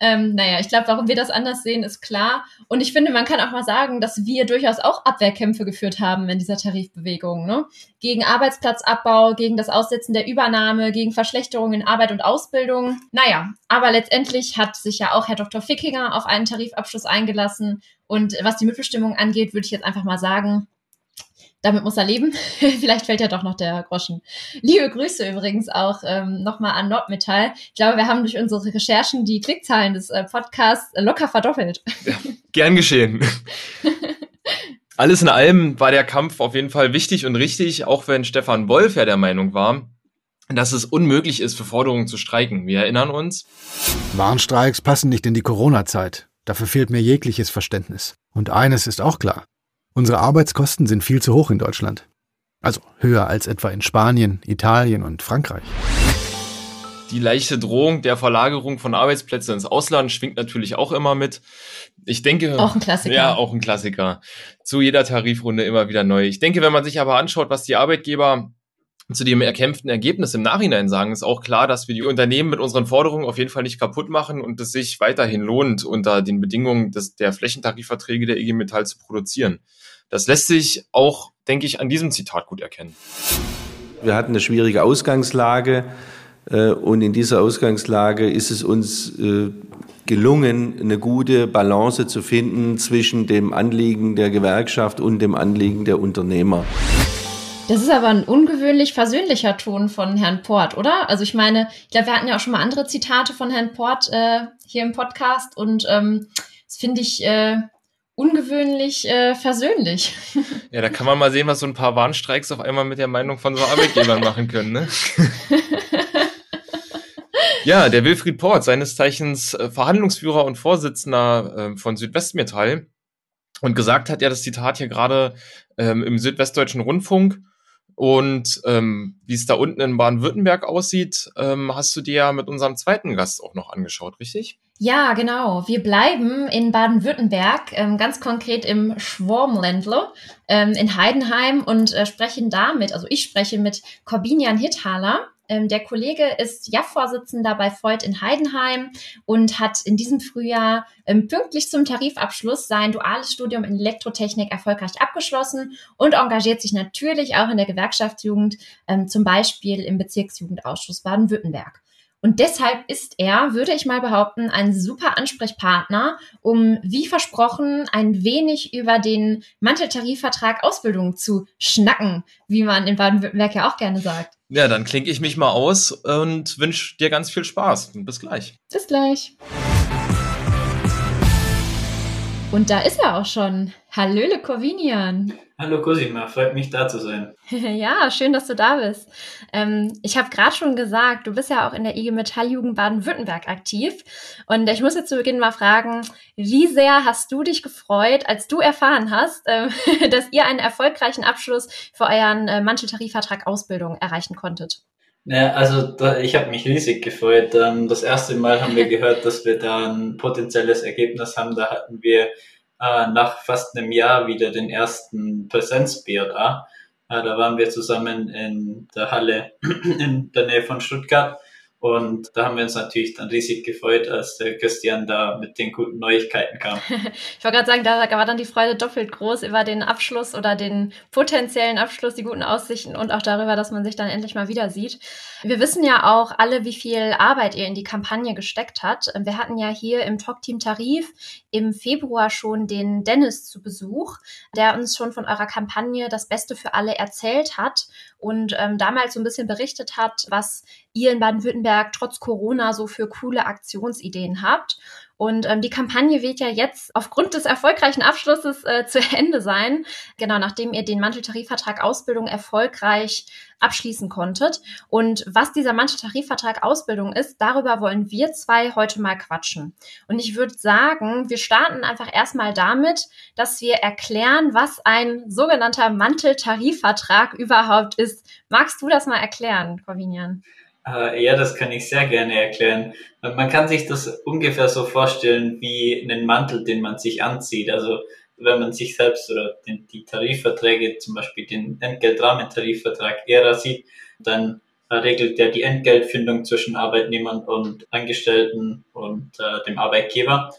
Ähm, naja, ich glaube, warum wir das anders sehen, ist klar. Und ich finde, man kann auch mal sagen, dass wir durchaus auch Abwehrkämpfe geführt haben in dieser Tarifbewegung. Ne? Gegen Arbeitsplatzabbau, gegen das Aussetzen der Übernahme, gegen Verschlechterungen in Arbeit und Ausbildung. Naja, aber letztendlich hat sich ja auch Herr Dr. Fickinger auf einen Tarifabschluss eingelassen. Und was die Mitbestimmung angeht, würde ich jetzt einfach mal sagen, damit muss er leben. Vielleicht fällt ja doch noch der Groschen. Liebe Grüße übrigens auch ähm, nochmal an Nordmetall. Ich glaube, wir haben durch unsere Recherchen die Klickzahlen des äh, Podcasts locker verdoppelt. Ja, gern geschehen. Alles in allem war der Kampf auf jeden Fall wichtig und richtig, auch wenn Stefan Wolf ja der Meinung war, dass es unmöglich ist, für Forderungen zu streiken. Wir erinnern uns. Warnstreiks passen nicht in die Corona-Zeit. Dafür fehlt mir jegliches Verständnis. Und eines ist auch klar. Unsere Arbeitskosten sind viel zu hoch in Deutschland. Also höher als etwa in Spanien, Italien und Frankreich. Die leichte Drohung der Verlagerung von Arbeitsplätzen ins Ausland schwingt natürlich auch immer mit. Ich denke. Auch ein Klassiker. Ja, auch ein Klassiker. Zu jeder Tarifrunde immer wieder neu. Ich denke, wenn man sich aber anschaut, was die Arbeitgeber zu dem erkämpften Ergebnis im Nachhinein sagen, ist auch klar, dass wir die Unternehmen mit unseren Forderungen auf jeden Fall nicht kaputt machen und es sich weiterhin lohnt, unter den Bedingungen des, der Flächentarifverträge der IG Metall zu produzieren. Das lässt sich auch, denke ich, an diesem Zitat gut erkennen. Wir hatten eine schwierige Ausgangslage. Äh, und in dieser Ausgangslage ist es uns äh, gelungen, eine gute Balance zu finden zwischen dem Anliegen der Gewerkschaft und dem Anliegen der Unternehmer. Das ist aber ein ungewöhnlich versöhnlicher Ton von Herrn Port, oder? Also ich meine, ich glaube, wir hatten ja auch schon mal andere Zitate von Herrn Port äh, hier im Podcast und ähm, das finde ich äh, ungewöhnlich äh, versöhnlich. Ja, da kann man mal sehen, was so ein paar Warnstreiks auf einmal mit der Meinung von so Arbeitgebern machen können, ne? ja, der Wilfried Port, seines Zeichens äh, Verhandlungsführer und Vorsitzender äh, von Südwestmetall und gesagt hat ja das Zitat hier gerade ähm, im Südwestdeutschen Rundfunk, und ähm, wie es da unten in Baden-Württemberg aussieht, ähm, hast du dir ja mit unserem zweiten Gast auch noch angeschaut, richtig? Ja, genau. Wir bleiben in Baden-Württemberg, ähm, ganz konkret im Schwarmländle ähm, in Heidenheim und äh, sprechen damit, also ich spreche mit Corbinian Hitthaler. Ähm, der Kollege ist JAF-Vorsitzender bei Freud in Heidenheim und hat in diesem Frühjahr ähm, pünktlich zum Tarifabschluss sein duales Studium in Elektrotechnik erfolgreich abgeschlossen und engagiert sich natürlich auch in der Gewerkschaftsjugend, ähm, zum Beispiel im Bezirksjugendausschuss Baden-Württemberg. Und deshalb ist er, würde ich mal behaupten, ein super Ansprechpartner, um, wie versprochen, ein wenig über den Manteltarifvertrag Ausbildung zu schnacken, wie man in Baden-Württemberg ja auch gerne sagt. Ja, dann klinke ich mich mal aus und wünsche dir ganz viel Spaß. Bis gleich. Bis gleich. Und da ist er auch schon. Hallöle Corvinian. Hallo Cosima, freut mich da zu sein. ja, schön, dass du da bist. Ähm, ich habe gerade schon gesagt, du bist ja auch in der IG Metalljugend Baden-Württemberg aktiv. Und ich muss jetzt zu Beginn mal fragen, wie sehr hast du dich gefreut, als du erfahren hast, äh, dass ihr einen erfolgreichen Abschluss für euren äh, Manteltarifvertrag Ausbildung erreichen konntet? Naja, also da, ich habe mich riesig gefreut. Ähm, das erste Mal haben wir gehört, dass wir da ein potenzielles Ergebnis haben. Da hatten wir äh, nach fast einem Jahr wieder den ersten Präsenzbier Äh, da waren wir zusammen in der Halle in der Nähe von Stuttgart und da haben wir uns natürlich dann riesig gefreut, als der Christian da mit den guten Neuigkeiten kam. ich wollte gerade sagen, da war dann die Freude doppelt groß über den Abschluss oder den potenziellen Abschluss, die guten Aussichten und auch darüber, dass man sich dann endlich mal wieder sieht. Wir wissen ja auch alle, wie viel Arbeit ihr in die Kampagne gesteckt habt. Wir hatten ja hier im Talk-Team Tarif im Februar schon den Dennis zu Besuch, der uns schon von eurer Kampagne das Beste für alle erzählt hat und ähm, damals so ein bisschen berichtet hat, was ihr in Baden-Württemberg trotz Corona so für coole Aktionsideen habt. Und ähm, die Kampagne wird ja jetzt aufgrund des erfolgreichen Abschlusses äh, zu Ende sein. Genau, nachdem ihr den Manteltarifvertrag Ausbildung erfolgreich abschließen konntet. Und was dieser Manteltarifvertrag Ausbildung ist, darüber wollen wir zwei heute mal quatschen. Und ich würde sagen, wir starten einfach erstmal damit, dass wir erklären, was ein sogenannter Manteltarifvertrag überhaupt ist. Magst du das mal erklären, Corvinian? Äh, ja, das kann ich sehr gerne erklären. Man kann sich das ungefähr so vorstellen wie einen Mantel, den man sich anzieht. Also wenn man sich selbst oder den, die Tarifverträge, zum Beispiel den Entgeltrahmentarifvertrag ERA sieht, dann regelt der die Entgeltfindung zwischen Arbeitnehmern und Angestellten und äh, dem Arbeitgeber.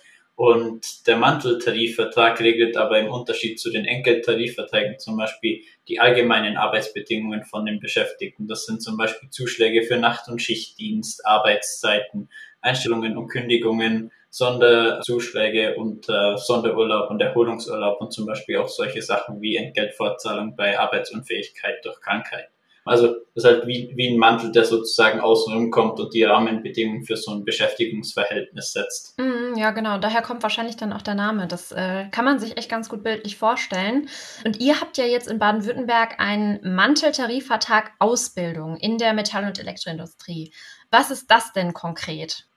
Und der Manteltarifvertrag regelt aber im Unterschied zu den Enkeltarifverträgen zum Beispiel die allgemeinen Arbeitsbedingungen von den Beschäftigten. Das sind zum Beispiel Zuschläge für Nacht- und Schichtdienst, Arbeitszeiten, Einstellungen und Kündigungen, Sonderzuschläge und äh, Sonderurlaub und Erholungsurlaub und zum Beispiel auch solche Sachen wie Entgeltfortzahlung bei Arbeitsunfähigkeit durch Krankheit. Also das ist halt wie, wie ein Mantel, der sozusagen außenrum kommt und die Rahmenbedingungen für so ein Beschäftigungsverhältnis setzt. Mm, ja, genau. Daher kommt wahrscheinlich dann auch der Name. Das äh, kann man sich echt ganz gut bildlich vorstellen. Und ihr habt ja jetzt in Baden-Württemberg einen Manteltarifvertrag Ausbildung in der Metall- und Elektroindustrie. Was ist das denn konkret?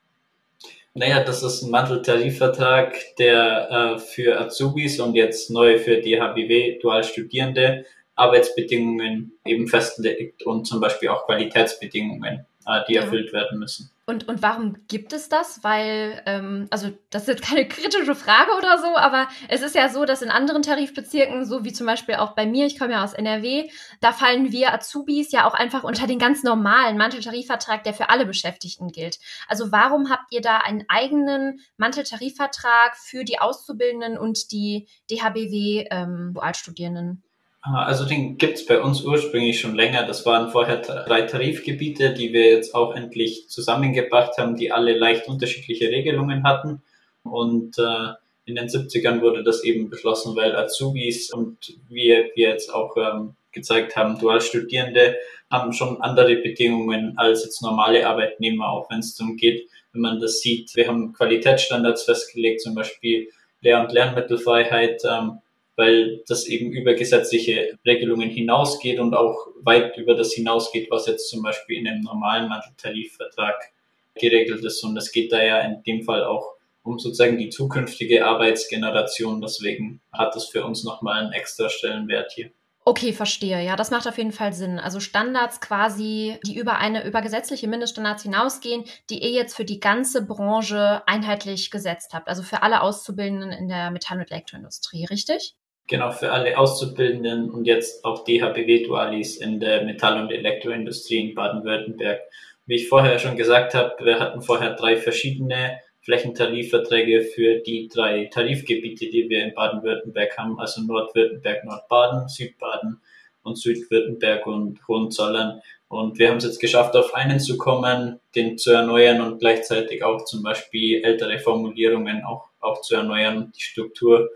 Naja, das ist ein Manteltarifvertrag, der äh, für Azubis und jetzt neu für die HBW Dualstudierende Arbeitsbedingungen eben festlegt und zum Beispiel auch Qualitätsbedingungen, äh, die ja. erfüllt werden müssen. Und, und warum gibt es das? Weil, ähm, also das ist jetzt keine kritische Frage oder so, aber es ist ja so, dass in anderen Tarifbezirken, so wie zum Beispiel auch bei mir, ich komme ja aus NRW, da fallen wir Azubis ja auch einfach unter den ganz normalen Manteltarifvertrag, der für alle Beschäftigten gilt. Also warum habt ihr da einen eigenen Manteltarifvertrag für die Auszubildenden und die DHBW-Dualstudierenden? Ähm, Also den gibt es bei uns ursprünglich schon länger. Das waren vorher drei Tarifgebiete, die wir jetzt auch endlich zusammengebracht haben, die alle leicht unterschiedliche Regelungen hatten. Und äh, in den 70ern wurde das eben beschlossen, weil Azubis und wir, wir jetzt auch ähm, gezeigt haben, Dualstudierende haben schon andere Bedingungen als jetzt normale Arbeitnehmer, auch wenn es darum geht, wenn man das sieht. Wir haben Qualitätsstandards festgelegt, zum Beispiel Lehr- und Lernmittelfreiheit, ähm, weil das eben über gesetzliche Regelungen hinausgeht und auch weit über das hinausgeht, was jetzt zum Beispiel in einem normalen Manteltarifvertrag geregelt ist. Und es geht da ja in dem Fall auch um sozusagen die zukünftige Arbeitsgeneration. Deswegen hat das für uns nochmal einen extra Stellenwert hier. Okay, verstehe. Ja, das macht auf jeden Fall Sinn. Also Standards quasi, die über eine über gesetzliche Mindeststandards hinausgehen, die ihr jetzt für die ganze Branche einheitlich gesetzt habt. Also für alle Auszubildenden in der Metall- und Elektroindustrie, richtig? Genau, für alle Auszubildenden und jetzt auch DHBW-Dualis in der Metall- und Elektroindustrie in Baden-Württemberg. Wie ich vorher schon gesagt habe, wir hatten vorher drei verschiedene Flächentarifverträge für die drei Tarifgebiete, die wir in Baden-Württemberg haben, also Nordwürttemberg, Nordbaden, Südbaden und Südwürttemberg und Hohenzollern. Und wir haben es jetzt geschafft, auf einen zu kommen, den zu erneuern und gleichzeitig auch zum Beispiel ältere Formulierungen auch, auch zu erneuern, die Struktur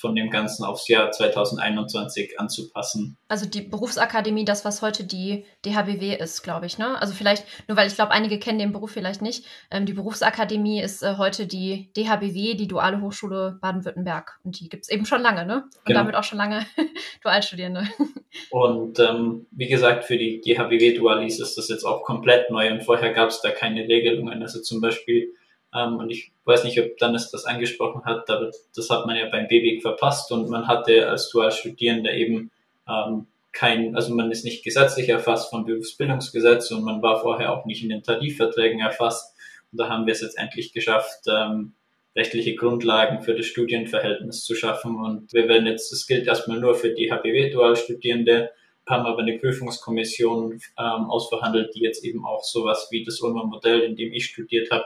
von dem Ganzen aufs Jahr 2021 anzupassen. Also die Berufsakademie, das, was heute die DHBW ist, glaube ich, ne? Also vielleicht, nur weil ich glaube, einige kennen den Beruf vielleicht nicht. Ähm, die Berufsakademie ist äh, heute die DHBW, die Duale Hochschule Baden-Württemberg. Und die gibt es eben schon lange, ne? Und genau. damit auch schon lange Dualstudierende. Und ähm, wie gesagt, für die DHBW-Dualis ist das jetzt auch komplett neu und vorher gab es da keine Regelungen. Also zum Beispiel ähm, und ich weiß nicht, ob Dennis das angesprochen hat, aber das hat man ja beim BBIG verpasst und man hatte als Dualstudierender eben ähm, kein, also man ist nicht gesetzlich erfasst vom Berufsbildungsgesetz und man war vorher auch nicht in den Tarifverträgen erfasst. Und da haben wir es jetzt endlich geschafft, ähm, rechtliche Grundlagen für das Studienverhältnis zu schaffen. Und wir werden jetzt, das gilt erstmal nur für die HBW-Dualstudierende, haben aber eine Prüfungskommission ähm, ausverhandelt, die jetzt eben auch sowas wie das Ulmer Modell, in dem ich studiert habe,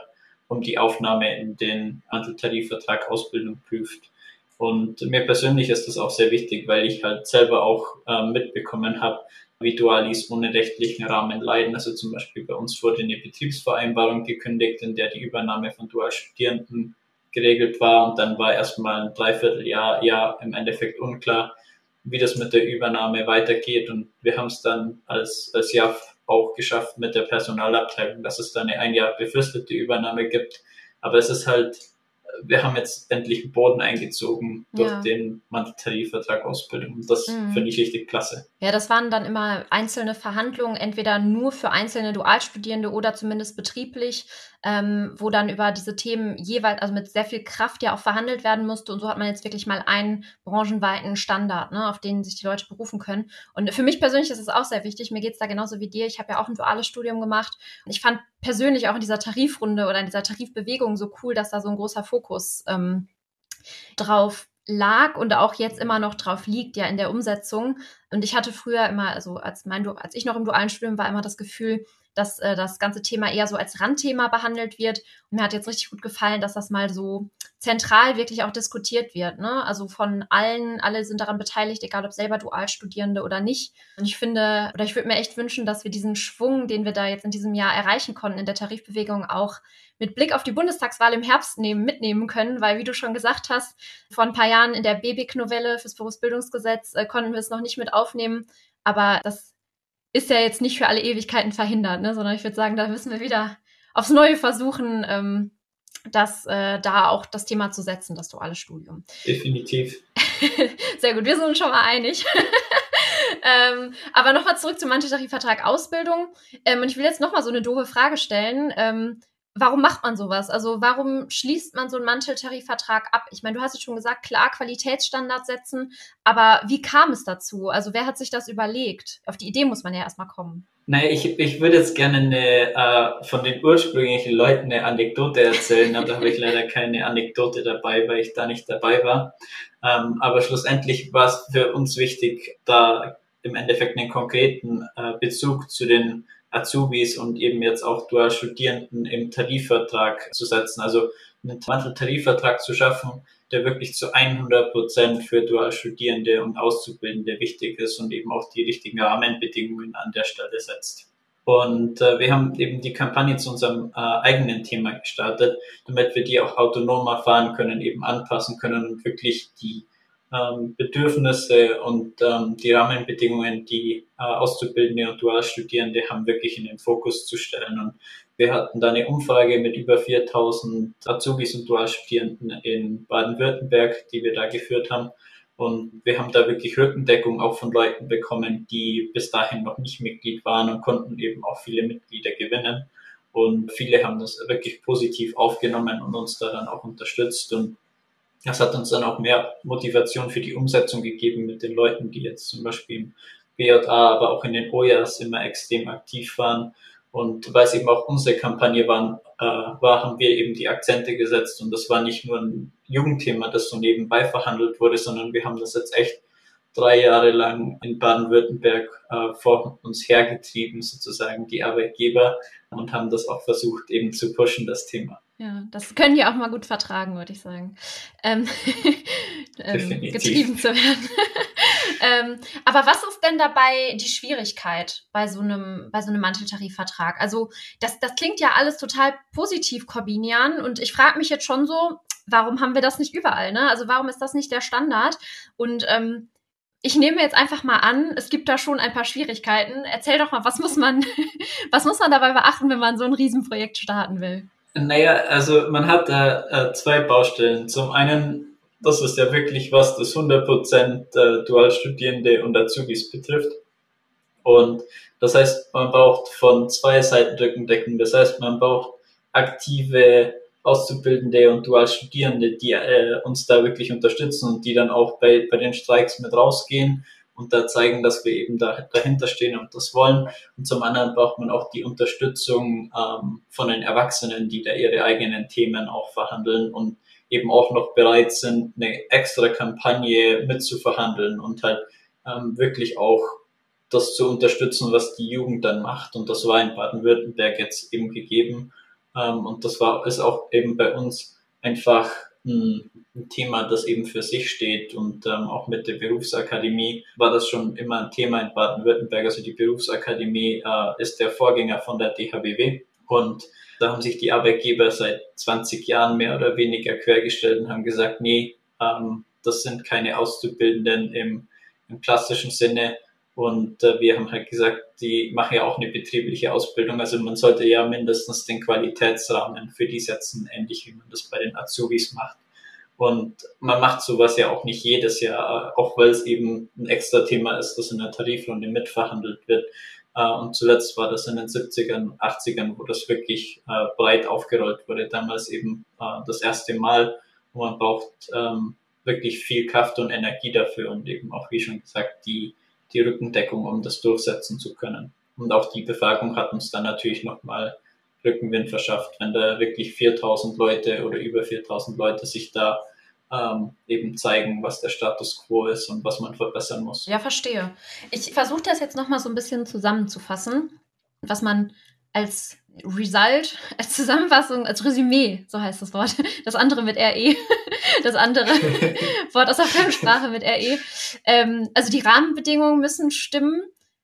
um die Aufnahme in den Handeltarifvertrag Ausbildung prüft. Und mir persönlich ist das auch sehr wichtig, weil ich halt selber auch äh, mitbekommen habe, wie Dualis ohne rechtlichen Rahmen leiden. Also zum Beispiel bei uns wurde eine Betriebsvereinbarung gekündigt, in der die Übernahme von Dualstudierenden geregelt war. Und dann war erstmal ein Dreivierteljahr, ja, im Endeffekt unklar, wie das mit der Übernahme weitergeht. Und wir haben es dann als, als Jahr auch geschafft mit der Personalabteilung, dass es da eine ein Jahr befristete Übernahme gibt. Aber es ist halt wir haben jetzt endlich einen Boden eingezogen durch ja. den Manteltarifvertrag Ausbildung. Und das mhm. finde ich richtig klasse. Ja, das waren dann immer einzelne Verhandlungen, entweder nur für einzelne Dualstudierende oder zumindest betrieblich, ähm, wo dann über diese Themen jeweils, also mit sehr viel Kraft ja auch verhandelt werden musste. Und so hat man jetzt wirklich mal einen branchenweiten Standard, ne, auf den sich die Leute berufen können. Und für mich persönlich ist es auch sehr wichtig. Mir geht es da genauso wie dir. Ich habe ja auch ein duales Studium gemacht. Ich fand persönlich auch in dieser Tarifrunde oder in dieser Tarifbewegung so cool, dass da so ein großer Fokus ähm, drauf lag und auch jetzt immer noch drauf liegt, ja, in der Umsetzung. Und ich hatte früher immer, also als mein, als ich noch im dualen Studium war, immer das Gefühl, dass äh, das ganze Thema eher so als Randthema behandelt wird. Und mir hat jetzt richtig gut gefallen, dass das mal so zentral wirklich auch diskutiert wird. Ne? Also von allen, alle sind daran beteiligt, egal ob selber Dualstudierende oder nicht. Und ich finde, oder ich würde mir echt wünschen, dass wir diesen Schwung, den wir da jetzt in diesem Jahr erreichen konnten in der Tarifbewegung, auch mit Blick auf die Bundestagswahl im Herbst nehmen, mitnehmen können, weil, wie du schon gesagt hast, vor ein paar Jahren in der BBIG-Novelle fürs Berufsbildungsgesetz äh, konnten wir es noch nicht mit aufnehmen. Aber das ist ja jetzt nicht für alle Ewigkeiten verhindert, ne? sondern ich würde sagen, da müssen wir wieder aufs Neue versuchen, ähm, das, äh, da auch das Thema zu setzen, das duale Studium. Definitiv. Sehr gut, wir sind uns schon mal einig. ähm, aber nochmal zurück zum Manteltarifvertrag Ausbildung. Ähm, und ich will jetzt nochmal so eine doofe Frage stellen. Ähm, warum macht man sowas? Also warum schließt man so einen Manteltarifvertrag ab? Ich meine, du hast es schon gesagt, klar, Qualitätsstandards setzen, aber wie kam es dazu? Also wer hat sich das überlegt? Auf die Idee muss man ja erstmal kommen. Naja, ich, ich würde jetzt gerne eine, äh, von den ursprünglichen Leuten eine Anekdote erzählen, aber da habe ich leider keine Anekdote dabei, weil ich da nicht dabei war. Ähm, aber schlussendlich war es für uns wichtig, da im Endeffekt einen konkreten äh, Bezug zu den Azubis und eben jetzt auch Dual-Studierenden im Tarifvertrag zu setzen. Also einen Tarifvertrag zu schaffen, der wirklich zu 100 Prozent für Dualstudierende und Auszubildende wichtig ist und eben auch die richtigen Rahmenbedingungen an der Stelle setzt. Und äh, wir haben eben die Kampagne zu unserem äh, eigenen Thema gestartet, damit wir die auch autonomer fahren können, eben anpassen können und wirklich die ähm, Bedürfnisse und ähm, die Rahmenbedingungen, die äh, Auszubildende und Dualstudierende haben, wirklich in den Fokus zu stellen. Und wir hatten da eine Umfrage mit über 4000 Azubis und Dualstudierenden in Baden-Württemberg, die wir da geführt haben. Und wir haben da wirklich Rückendeckung auch von Leuten bekommen, die bis dahin noch nicht Mitglied waren und konnten eben auch viele Mitglieder gewinnen. Und viele haben das wirklich positiv aufgenommen und uns da dann auch unterstützt. Und das hat uns dann auch mehr Motivation für die Umsetzung gegeben mit den Leuten, die jetzt zum Beispiel im BJA, aber auch in den OJAs immer extrem aktiv waren und weil es eben auch unsere Kampagne waren, äh, war, haben wir eben die Akzente gesetzt. Und das war nicht nur ein Jugendthema, das so nebenbei verhandelt wurde, sondern wir haben das jetzt echt drei Jahre lang in Baden-Württemberg äh, vor uns hergetrieben, sozusagen die Arbeitgeber, und haben das auch versucht eben zu pushen, das Thema. Ja, das können die auch mal gut vertragen, würde ich sagen. Ähm, ähm, getrieben zu werden. ähm, aber was ist denn dabei die Schwierigkeit bei so einem, bei so einem Manteltarifvertrag? Also, das, das klingt ja alles total positiv, Corbinian. Und ich frage mich jetzt schon so, warum haben wir das nicht überall? Ne? Also, warum ist das nicht der Standard? Und ähm, ich nehme jetzt einfach mal an, es gibt da schon ein paar Schwierigkeiten. Erzähl doch mal, was muss man, was muss man dabei beachten, wenn man so ein Riesenprojekt starten will? Naja, also man hat da äh, zwei Baustellen. Zum einen, das ist ja wirklich was, das 100% äh, Dualstudierende und Azubis betrifft. Und das heißt, man braucht von zwei Seiten Rückendeckung. Das heißt, man braucht aktive Auszubildende und Dualstudierende, die äh, uns da wirklich unterstützen und die dann auch bei, bei den Streiks mit rausgehen und da zeigen, dass wir eben da, dahinter stehen und das wollen. Und zum anderen braucht man auch die Unterstützung ähm, von den Erwachsenen, die da ihre eigenen Themen auch verhandeln und eben auch noch bereit sind, eine extra Kampagne mitzuverhandeln und halt ähm, wirklich auch das zu unterstützen, was die Jugend dann macht. Und das war in Baden-Württemberg jetzt eben gegeben. Ähm, und das war, ist auch eben bei uns einfach ein, Thema, das eben für sich steht. Und ähm, auch mit der Berufsakademie war das schon immer ein Thema in Baden-Württemberg. Also die Berufsakademie äh, ist der Vorgänger von der DHBW. Und da haben sich die Arbeitgeber seit 20 Jahren mehr oder weniger quergestellt und haben gesagt, nee, ähm, das sind keine Auszubildenden im, im klassischen Sinne, und äh, wir haben halt gesagt, die machen ja auch eine betriebliche Ausbildung. Also man sollte ja mindestens den Qualitätsrahmen für die setzen, ähnlich wie man das bei den Azubis macht. Und man macht sowas ja auch nicht jedes Jahr, auch weil es eben ein extra Thema ist, das in der Tarifrunde mitverhandelt wird. Äh, und zuletzt war das in den 70ern, 80ern, wo das wirklich äh, breit aufgerollt wurde. Damals eben äh, das erste Mal, wo man braucht ähm, wirklich viel Kraft und Energie dafür und eben auch, wie schon gesagt, die die Rückendeckung, um das durchsetzen zu können. Und auch die Befragung hat uns dann natürlich nochmal Rückenwind verschafft, wenn da wirklich 4000 Leute oder über 4000 Leute sich da ähm, eben zeigen, was der Status quo ist und was man verbessern muss. Ja, verstehe. Ich versuche das jetzt nochmal so ein bisschen zusammenzufassen, was man als Result, als Zusammenfassung, als Resümee, so heißt das Wort. Das andere mit RE. Das andere Wort aus der Fremdsprache mit RE. Ähm, also die Rahmenbedingungen müssen stimmen.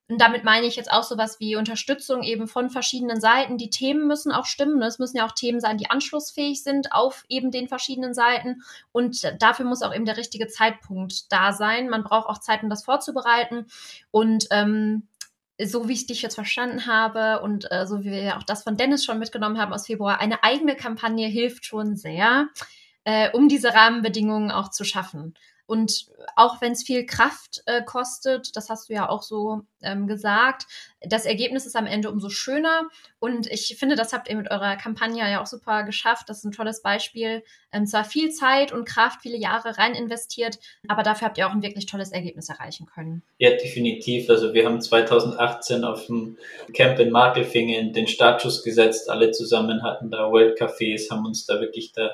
Und damit meine ich jetzt auch sowas wie Unterstützung eben von verschiedenen Seiten. Die Themen müssen auch stimmen. Es müssen ja auch Themen sein, die anschlussfähig sind auf eben den verschiedenen Seiten. Und dafür muss auch eben der richtige Zeitpunkt da sein. Man braucht auch Zeit, um das vorzubereiten. Und ähm, so wie ich dich jetzt verstanden habe und äh, so wie wir auch das von Dennis schon mitgenommen haben aus Februar, eine eigene Kampagne hilft schon sehr, äh, um diese Rahmenbedingungen auch zu schaffen. Und auch wenn es viel Kraft äh, kostet, das hast du ja auch so ähm, gesagt, das Ergebnis ist am Ende umso schöner. Und ich finde, das habt ihr mit eurer Kampagne ja auch super geschafft. Das ist ein tolles Beispiel. Ähm, zwar viel Zeit und Kraft, viele Jahre rein investiert, aber dafür habt ihr auch ein wirklich tolles Ergebnis erreichen können. Ja, definitiv. Also wir haben 2018 auf dem Camp in Markelfingen den Startschuss gesetzt. Alle zusammen hatten da World Cafés, haben uns da wirklich da,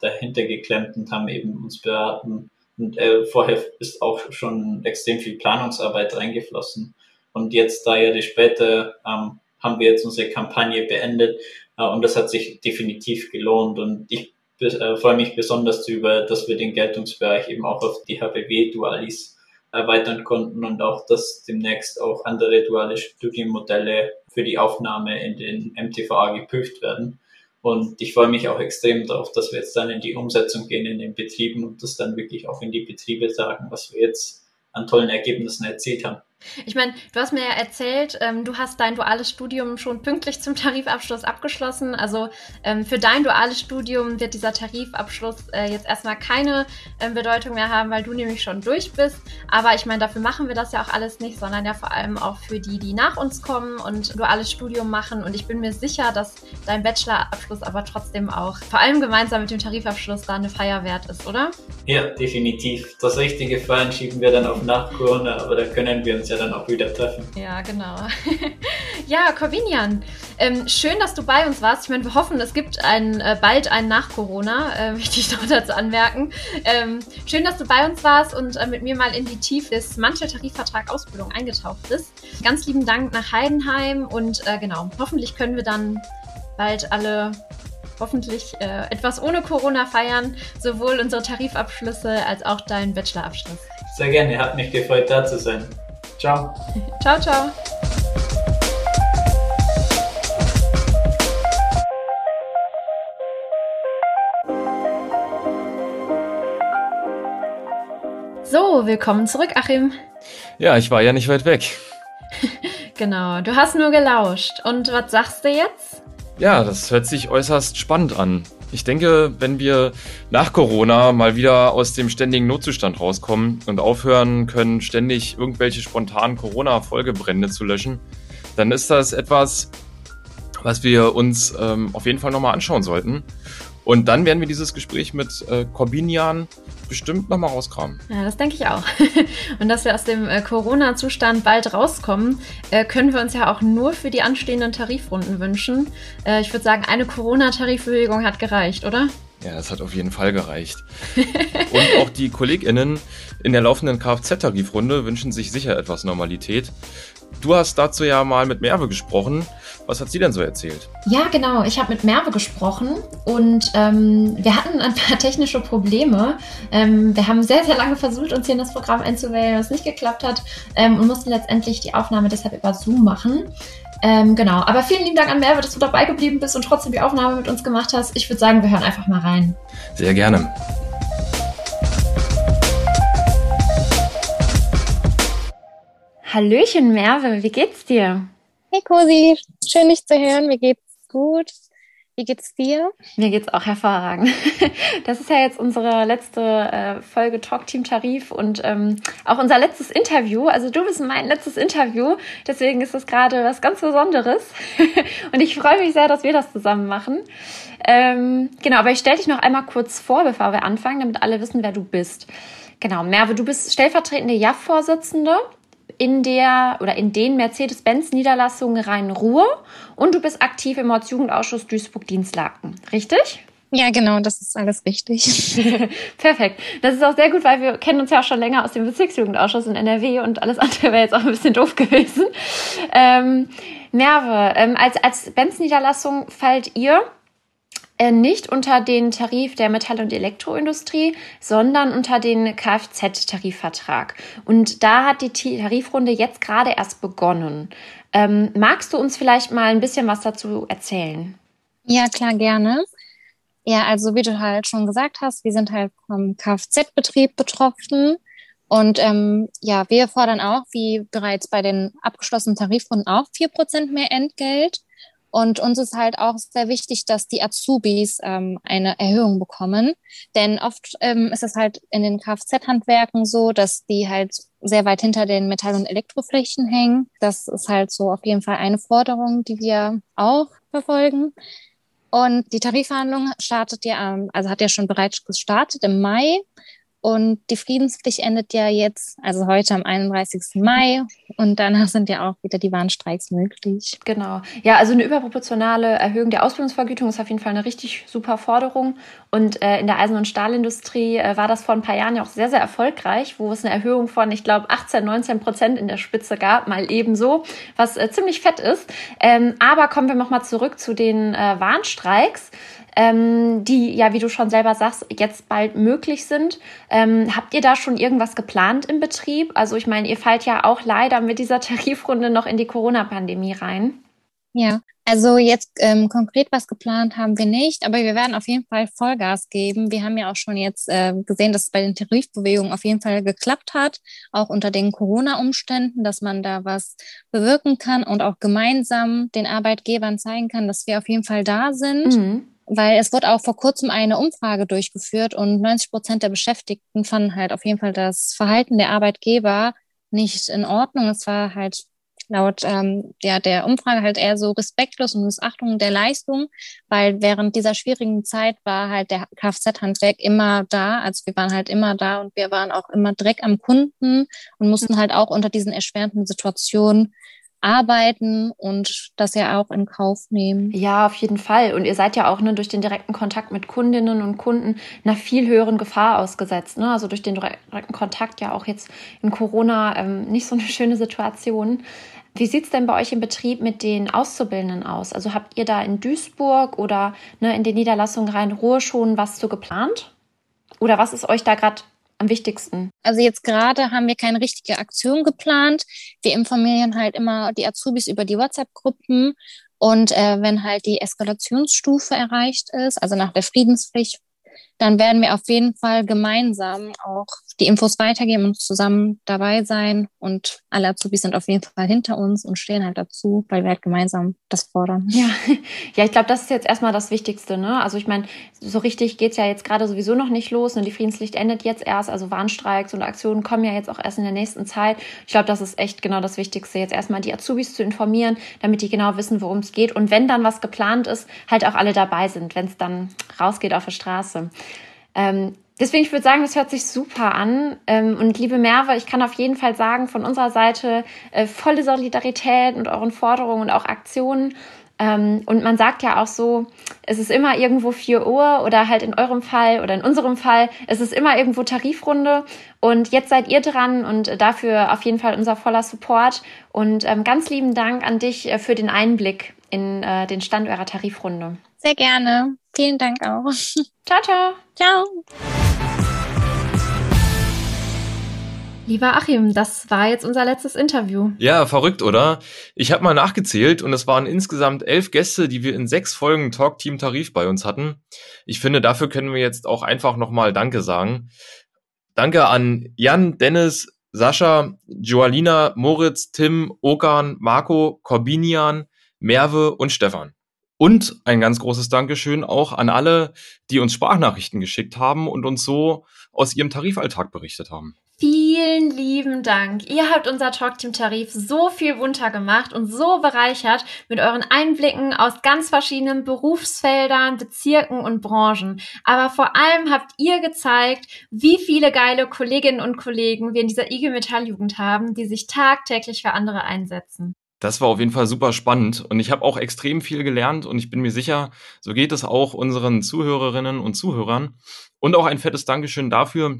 dahinter geklemmt und haben eben uns beraten und äh, vorher ist auch schon extrem viel Planungsarbeit reingeflossen. Und jetzt, drei Jahre später, ähm, haben wir jetzt unsere Kampagne beendet äh, und das hat sich definitiv gelohnt. Und ich äh, freue mich besonders darüber, dass wir den Geltungsbereich eben auch auf die HBW-Dualis erweitern konnten und auch, dass demnächst auch andere duale Studienmodelle für die Aufnahme in den MTVA geprüft werden. Und ich freue mich auch extrem darauf, dass wir jetzt dann in die Umsetzung gehen in den Betrieben und das dann wirklich auch in die Betriebe sagen, was wir jetzt an tollen Ergebnissen erzielt haben. Ich meine, du hast mir ja erzählt, ähm, du hast dein duales Studium schon pünktlich zum Tarifabschluss abgeschlossen. Also ähm, für dein duales Studium wird dieser Tarifabschluss äh, jetzt erstmal keine äh, Bedeutung mehr haben, weil du nämlich schon durch bist. Aber ich meine, dafür machen wir das ja auch alles nicht, sondern ja vor allem auch für die, die nach uns kommen und duales Studium machen. Und ich bin mir sicher, dass dein Bachelorabschluss aber trotzdem auch, vor allem gemeinsam mit dem Tarifabschluss, da eine Feier wert ist, oder? Ja, definitiv. Das richtige Feiern schieben wir dann auf nach Corona, aber da können wir uns ja dann auch wieder treffen. Ja, genau. ja, Corvinian, ähm, schön, dass du bei uns warst. Ich meine, wir hoffen, es gibt ein, äh, bald einen nach Corona, äh, möchte ich noch dazu anmerken. Ähm, schön, dass du bei uns warst und äh, mit mir mal in die Tiefe des Mantel-Tarifvertrag Ausbildung eingetaucht bist. Ganz lieben Dank nach Heidenheim und äh, genau, hoffentlich können wir dann bald alle hoffentlich äh, etwas ohne Corona feiern, sowohl unsere Tarifabschlüsse als auch deinen Bachelorabschluss. Sehr gerne, hat mich gefreut, da zu sein. Ciao. ciao, ciao. So, willkommen zurück, Achim. Ja, ich war ja nicht weit weg. genau, du hast nur gelauscht. Und was sagst du jetzt? Ja, das hört sich äußerst spannend an. Ich denke, wenn wir nach Corona mal wieder aus dem ständigen Notzustand rauskommen und aufhören können, ständig irgendwelche spontanen Corona-Folgebrände zu löschen, dann ist das etwas, was wir uns ähm, auf jeden Fall nochmal anschauen sollten. Und dann werden wir dieses Gespräch mit äh, Corbinian bestimmt nochmal rauskramen. Ja, das denke ich auch. Und dass wir aus dem äh, Corona-Zustand bald rauskommen, äh, können wir uns ja auch nur für die anstehenden Tarifrunden wünschen. Äh, ich würde sagen, eine Corona-Tarifbewegung hat gereicht, oder? Ja, das hat auf jeden Fall gereicht. Und auch die KollegInnen in der laufenden Kfz-Tarifrunde wünschen sich sicher etwas Normalität. Du hast dazu ja mal mit Merve gesprochen. Was hat sie denn so erzählt? Ja, genau. Ich habe mit Merve gesprochen und ähm, wir hatten ein paar technische Probleme. Ähm, wir haben sehr, sehr lange versucht, uns hier in das Programm einzuwählen, was nicht geklappt hat ähm, und mussten letztendlich die Aufnahme deshalb über Zoom machen. Ähm, genau. Aber vielen lieben Dank an Merve, dass du dabei geblieben bist und trotzdem die Aufnahme mit uns gemacht hast. Ich würde sagen, wir hören einfach mal rein. Sehr gerne. Hallöchen, Merve, wie geht's dir? Hey Cosi, schön dich zu hören. Mir geht's gut. Wie geht's dir? Mir geht's auch hervorragend. Das ist ja jetzt unsere letzte äh, Folge Talk Team Tarif und ähm, auch unser letztes Interview. Also du bist mein letztes Interview, deswegen ist es gerade was ganz Besonderes und ich freue mich sehr, dass wir das zusammen machen. Ähm, genau, aber ich stelle dich noch einmal kurz vor, bevor wir anfangen, damit alle wissen, wer du bist. Genau, Merve, du bist stellvertretende JAF-Vorsitzende in der oder in den Mercedes-Benz-Niederlassungen Rhein-Ruhr und du bist aktiv im Ortsjugendausschuss Duisburg-Dienstlaken, richtig? Ja, genau, das ist alles richtig. Perfekt. Das ist auch sehr gut, weil wir kennen uns ja auch schon länger aus dem Bezirksjugendausschuss in NRW und alles andere wäre jetzt auch ein bisschen doof gewesen. Ähm, Merve, ähm, als, als Benz-Niederlassung fallt ihr äh, nicht unter den Tarif der Metall- und Elektroindustrie, sondern unter den Kfz-Tarifvertrag. Und da hat die Tarifrunde jetzt gerade erst begonnen. Ähm, magst du uns vielleicht mal ein bisschen was dazu erzählen? Ja, klar, gerne. Ja, also wie du halt schon gesagt hast, wir sind halt vom Kfz-Betrieb betroffen. Und ähm, ja, wir fordern auch, wie bereits bei den abgeschlossenen Tarifrunden auch, vier Prozent mehr Entgelt. Und uns ist halt auch sehr wichtig, dass die Azubis ähm, eine Erhöhung bekommen. Denn oft ähm, ist es halt in den Kfz-Handwerken so, dass die halt sehr weit hinter den Metall- und Elektroflächen hängen. Das ist halt so auf jeden Fall eine Forderung, die wir auch verfolgen. Und die Tarifverhandlung startet ja, also hat ja schon bereits gestartet im Mai. Und die Friedenspflicht endet ja jetzt, also heute am 31. Mai. Und danach sind ja auch wieder die Warnstreiks möglich. Genau. Ja, also eine überproportionale Erhöhung der Ausbildungsvergütung ist auf jeden Fall eine richtig super Forderung. Und äh, in der Eisen- und Stahlindustrie äh, war das vor ein paar Jahren ja auch sehr, sehr erfolgreich, wo es eine Erhöhung von, ich glaube, 18, 19 Prozent in der Spitze gab, mal ebenso, was äh, ziemlich fett ist. Ähm, aber kommen wir nochmal zurück zu den äh, Warnstreiks. Ähm, die ja, wie du schon selber sagst, jetzt bald möglich sind. Ähm, habt ihr da schon irgendwas geplant im Betrieb? Also ich meine, ihr fallt ja auch leider mit dieser Tarifrunde noch in die Corona-Pandemie rein. Ja, also jetzt ähm, konkret was geplant haben wir nicht, aber wir werden auf jeden Fall Vollgas geben. Wir haben ja auch schon jetzt äh, gesehen, dass es bei den Tarifbewegungen auf jeden Fall geklappt hat, auch unter den Corona-Umständen, dass man da was bewirken kann und auch gemeinsam den Arbeitgebern zeigen kann, dass wir auf jeden Fall da sind. Mhm. Weil es wurde auch vor kurzem eine Umfrage durchgeführt und 90 Prozent der Beschäftigten fanden halt auf jeden Fall das Verhalten der Arbeitgeber nicht in Ordnung. Es war halt laut ähm, ja, der Umfrage halt eher so respektlos und Missachtung der Leistung, weil während dieser schwierigen Zeit war halt der Kfz-Handwerk immer da. Also wir waren halt immer da und wir waren auch immer direkt am Kunden und mussten halt auch unter diesen erschwerenden Situationen arbeiten und das ja auch in Kauf nehmen. Ja, auf jeden Fall. Und ihr seid ja auch ne, durch den direkten Kontakt mit Kundinnen und Kunden einer viel höheren Gefahr ausgesetzt. Ne? Also durch den direkten Kontakt ja auch jetzt in Corona ähm, nicht so eine schöne Situation. Wie sieht es denn bei euch im Betrieb mit den Auszubildenden aus? Also habt ihr da in Duisburg oder ne, in den Niederlassungen Rhein-Ruhr schon was zu geplant? Oder was ist euch da gerade am wichtigsten? Also jetzt gerade haben wir keine richtige Aktion geplant. Wir informieren halt immer die Azubis über die WhatsApp-Gruppen und äh, wenn halt die Eskalationsstufe erreicht ist, also nach der Friedenspflicht, dann werden wir auf jeden Fall gemeinsam auch die Infos weitergeben und zusammen dabei sein. Und alle Azubis sind auf jeden Fall hinter uns und stehen halt dazu, weil wir halt gemeinsam das fordern. Ja, ja ich glaube, das ist jetzt erstmal das Wichtigste. Ne? Also ich meine, so richtig geht's ja jetzt gerade sowieso noch nicht los. Ne? Die Friedenspflicht endet jetzt erst. Also Warnstreiks und Aktionen kommen ja jetzt auch erst in der nächsten Zeit. Ich glaube, das ist echt genau das Wichtigste, jetzt erstmal die Azubis zu informieren, damit die genau wissen, worum es geht. Und wenn dann was geplant ist, halt auch alle dabei sind, wenn es dann rausgeht auf der Straße. Ähm, deswegen, ich würde sagen, das hört sich super an. Ähm, und liebe Merve, ich kann auf jeden Fall sagen, von unserer Seite äh, volle Solidarität und euren Forderungen und auch Aktionen. Ähm, und man sagt ja auch so, es ist immer irgendwo 4 Uhr oder halt in eurem Fall oder in unserem Fall, es ist immer irgendwo Tarifrunde. Und jetzt seid ihr dran und dafür auf jeden Fall unser voller Support. Und ähm, ganz lieben Dank an dich äh, für den Einblick in äh, den Stand eurer Tarifrunde. Sehr gerne. Vielen Dank auch. Ciao, ciao. Ciao. Lieber Achim, das war jetzt unser letztes Interview. Ja, verrückt, oder? Ich habe mal nachgezählt und es waren insgesamt elf Gäste, die wir in sechs Folgen Talk Team Tarif bei uns hatten. Ich finde, dafür können wir jetzt auch einfach nochmal Danke sagen. Danke an Jan, Dennis, Sascha, Joalina, Moritz, Tim, Okan, Marco, Corbinian, Merve und Stefan. Und ein ganz großes Dankeschön auch an alle, die uns Sprachnachrichten geschickt haben und uns so aus ihrem Tarifalltag berichtet haben. Vielen lieben Dank. Ihr habt unser Talkteam-Tarif so viel bunter gemacht und so bereichert mit euren Einblicken aus ganz verschiedenen Berufsfeldern, Bezirken und Branchen. Aber vor allem habt ihr gezeigt, wie viele geile Kolleginnen und Kollegen wir in dieser IG Metall Jugend haben, die sich tagtäglich für andere einsetzen. Das war auf jeden Fall super spannend und ich habe auch extrem viel gelernt und ich bin mir sicher, so geht es auch unseren Zuhörerinnen und Zuhörern. Und auch ein fettes Dankeschön dafür,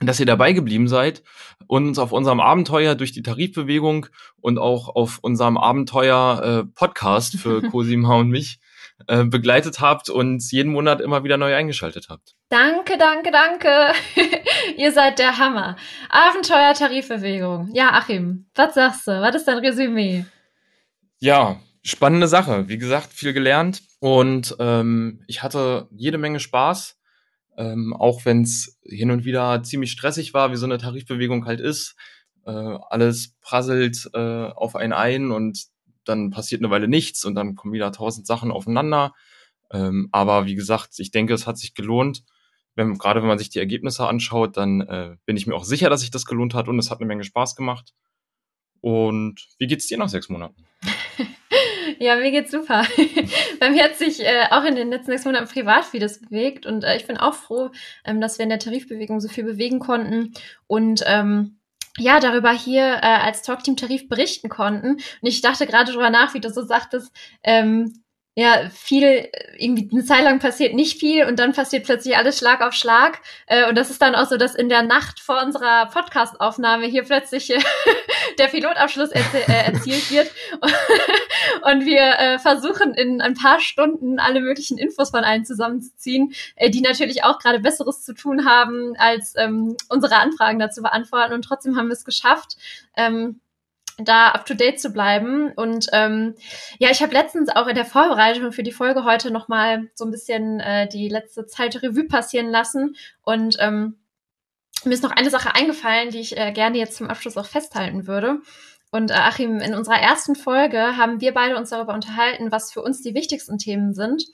dass ihr dabei geblieben seid und uns auf unserem Abenteuer durch die Tarifbewegung und auch auf unserem Abenteuer äh, Podcast für Cosima und mich äh, begleitet habt und jeden Monat immer wieder neu eingeschaltet habt. Danke, danke, danke. Ihr seid der Hammer. Abenteuer Tarifbewegung. Ja, Achim, was sagst du? Was ist dein Resümee? Ja, spannende Sache. Wie gesagt, viel gelernt und ähm, ich hatte jede Menge Spaß. Ähm, auch wenn es hin und wieder ziemlich stressig war, wie so eine Tarifbewegung halt ist. Äh, alles prasselt äh, auf einen ein und dann passiert eine Weile nichts und dann kommen wieder tausend Sachen aufeinander. Ähm, aber wie gesagt, ich denke, es hat sich gelohnt. Wenn, gerade wenn man sich die Ergebnisse anschaut, dann äh, bin ich mir auch sicher, dass sich das gelohnt hat und es hat eine Menge Spaß gemacht. Und wie geht's dir nach sechs Monaten? Ja, mir geht's super. Bei mir hat sich äh, auch in den letzten sechs Monaten privat vieles bewegt und äh, ich bin auch froh, ähm, dass wir in der Tarifbewegung so viel bewegen konnten und ähm, ja, darüber hier äh, als Talkteam-Tarif berichten konnten. Und ich dachte gerade drüber nach, wie du so sagtest, ähm, ja, viel, irgendwie eine Zeit lang passiert nicht viel und dann passiert plötzlich alles Schlag auf Schlag. Äh, und das ist dann auch so, dass in der Nacht vor unserer Podcast-Aufnahme hier plötzlich äh, der Pilotabschluss äh, erzielt wird. und wir versuchen in ein paar Stunden alle möglichen Infos von allen zusammenzuziehen, die natürlich auch gerade Besseres zu tun haben, als ähm, unsere Anfragen dazu beantworten. Und trotzdem haben wir es geschafft. Ähm, da up to date zu bleiben. Und ähm, ja, ich habe letztens auch in der Vorbereitung für die Folge heute nochmal so ein bisschen äh, die letzte Zeit Revue passieren lassen. Und ähm, mir ist noch eine Sache eingefallen, die ich äh, gerne jetzt zum Abschluss auch festhalten würde. Und äh, Achim, in unserer ersten Folge haben wir beide uns darüber unterhalten, was für uns die wichtigsten Themen sind.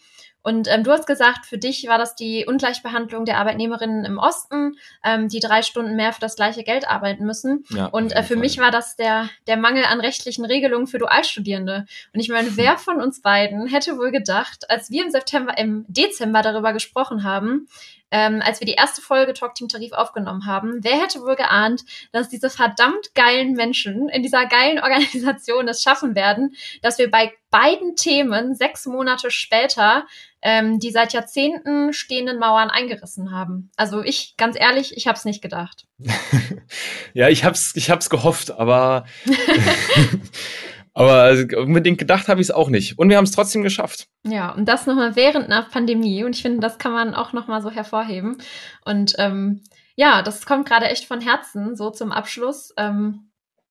Und ähm, du hast gesagt, für dich war das die Ungleichbehandlung der Arbeitnehmerinnen im Osten, ähm, die drei Stunden mehr für das gleiche Geld arbeiten müssen. Ja, und äh, für mich war das der, der Mangel an rechtlichen Regelungen für Dualstudierende. Und ich meine, wer von uns beiden hätte wohl gedacht, als wir im September, im Dezember darüber gesprochen haben, ähm, als wir die erste Folge Talk Team Tarif aufgenommen haben, wer hätte wohl geahnt, dass diese verdammt geilen Menschen in dieser geilen Organisation es schaffen werden, dass wir bei beiden Themen sechs Monate später ähm, die seit Jahrzehnten stehenden Mauern eingerissen haben. Also ich, ganz ehrlich, ich habe es nicht gedacht. ja, ich hab's, ich hab's gehofft, aber Aber unbedingt gedacht habe ich es auch nicht. Und wir haben es trotzdem geschafft. Ja, und das nochmal während einer Pandemie. Und ich finde, das kann man auch nochmal so hervorheben. Und ähm, ja, das kommt gerade echt von Herzen, so zum Abschluss. Ähm,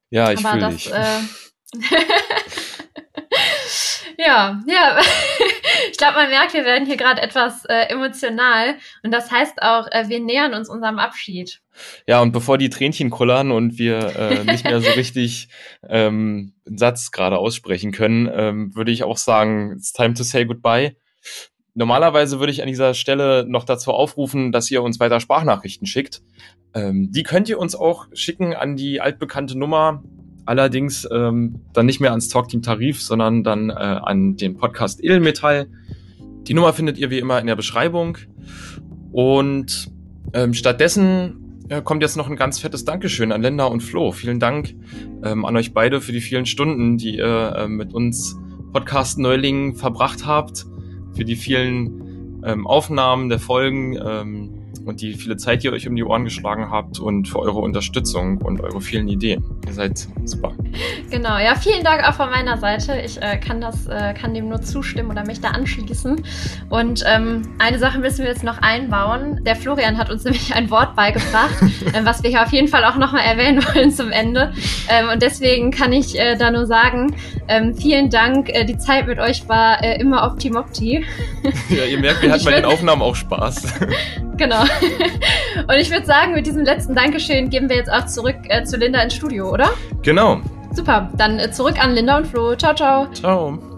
ja, ich fühle dich. Äh, ja, ja. ich glaube, man merkt, wir werden hier gerade etwas äh, emotional. Und das heißt auch, äh, wir nähern uns unserem Abschied. Ja, und bevor die Tränchen kullern und wir äh, nicht mehr so richtig ähm, einen Satz gerade aussprechen können, ähm, würde ich auch sagen, it's time to say goodbye. Normalerweise würde ich an dieser Stelle noch dazu aufrufen, dass ihr uns weiter Sprachnachrichten schickt. Ähm, die könnt ihr uns auch schicken an die altbekannte Nummer Allerdings ähm, dann nicht mehr ans Talkteam Tarif, sondern dann äh, an den Podcast Edelmetall. Die Nummer findet ihr wie immer in der Beschreibung. Und ähm, stattdessen äh, kommt jetzt noch ein ganz fettes Dankeschön an Linda und Flo. Vielen Dank ähm, an euch beide für die vielen Stunden, die ihr äh, mit uns Podcast-Neulingen verbracht habt, für die vielen ähm, Aufnahmen der Folgen. Ähm, und die viele Zeit, die ihr euch um die Ohren geschlagen habt und für eure Unterstützung und eure vielen Ideen. Ihr seid super. Genau, ja, vielen Dank auch von meiner Seite. Ich äh, kann das, äh, kann dem nur zustimmen oder mich da anschließen. Und ähm, eine Sache müssen wir jetzt noch einbauen. Der Florian hat uns nämlich ein Wort beigebracht, äh, was wir hier auf jeden Fall auch nochmal erwähnen wollen zum Ende. Ähm, und deswegen kann ich äh, da nur sagen, ähm, vielen Dank. Äh, die Zeit mit euch war äh, immer optimopti. Ja, ihr merkt, wir hatten bei den Aufnahmen auch Spaß. Genau. Und ich würde sagen, mit diesem letzten Dankeschön geben wir jetzt auch zurück äh, zu Linda ins Studio, oder? Genau. Super. Dann äh, zurück an Linda und Flo. Ciao, ciao. Ciao.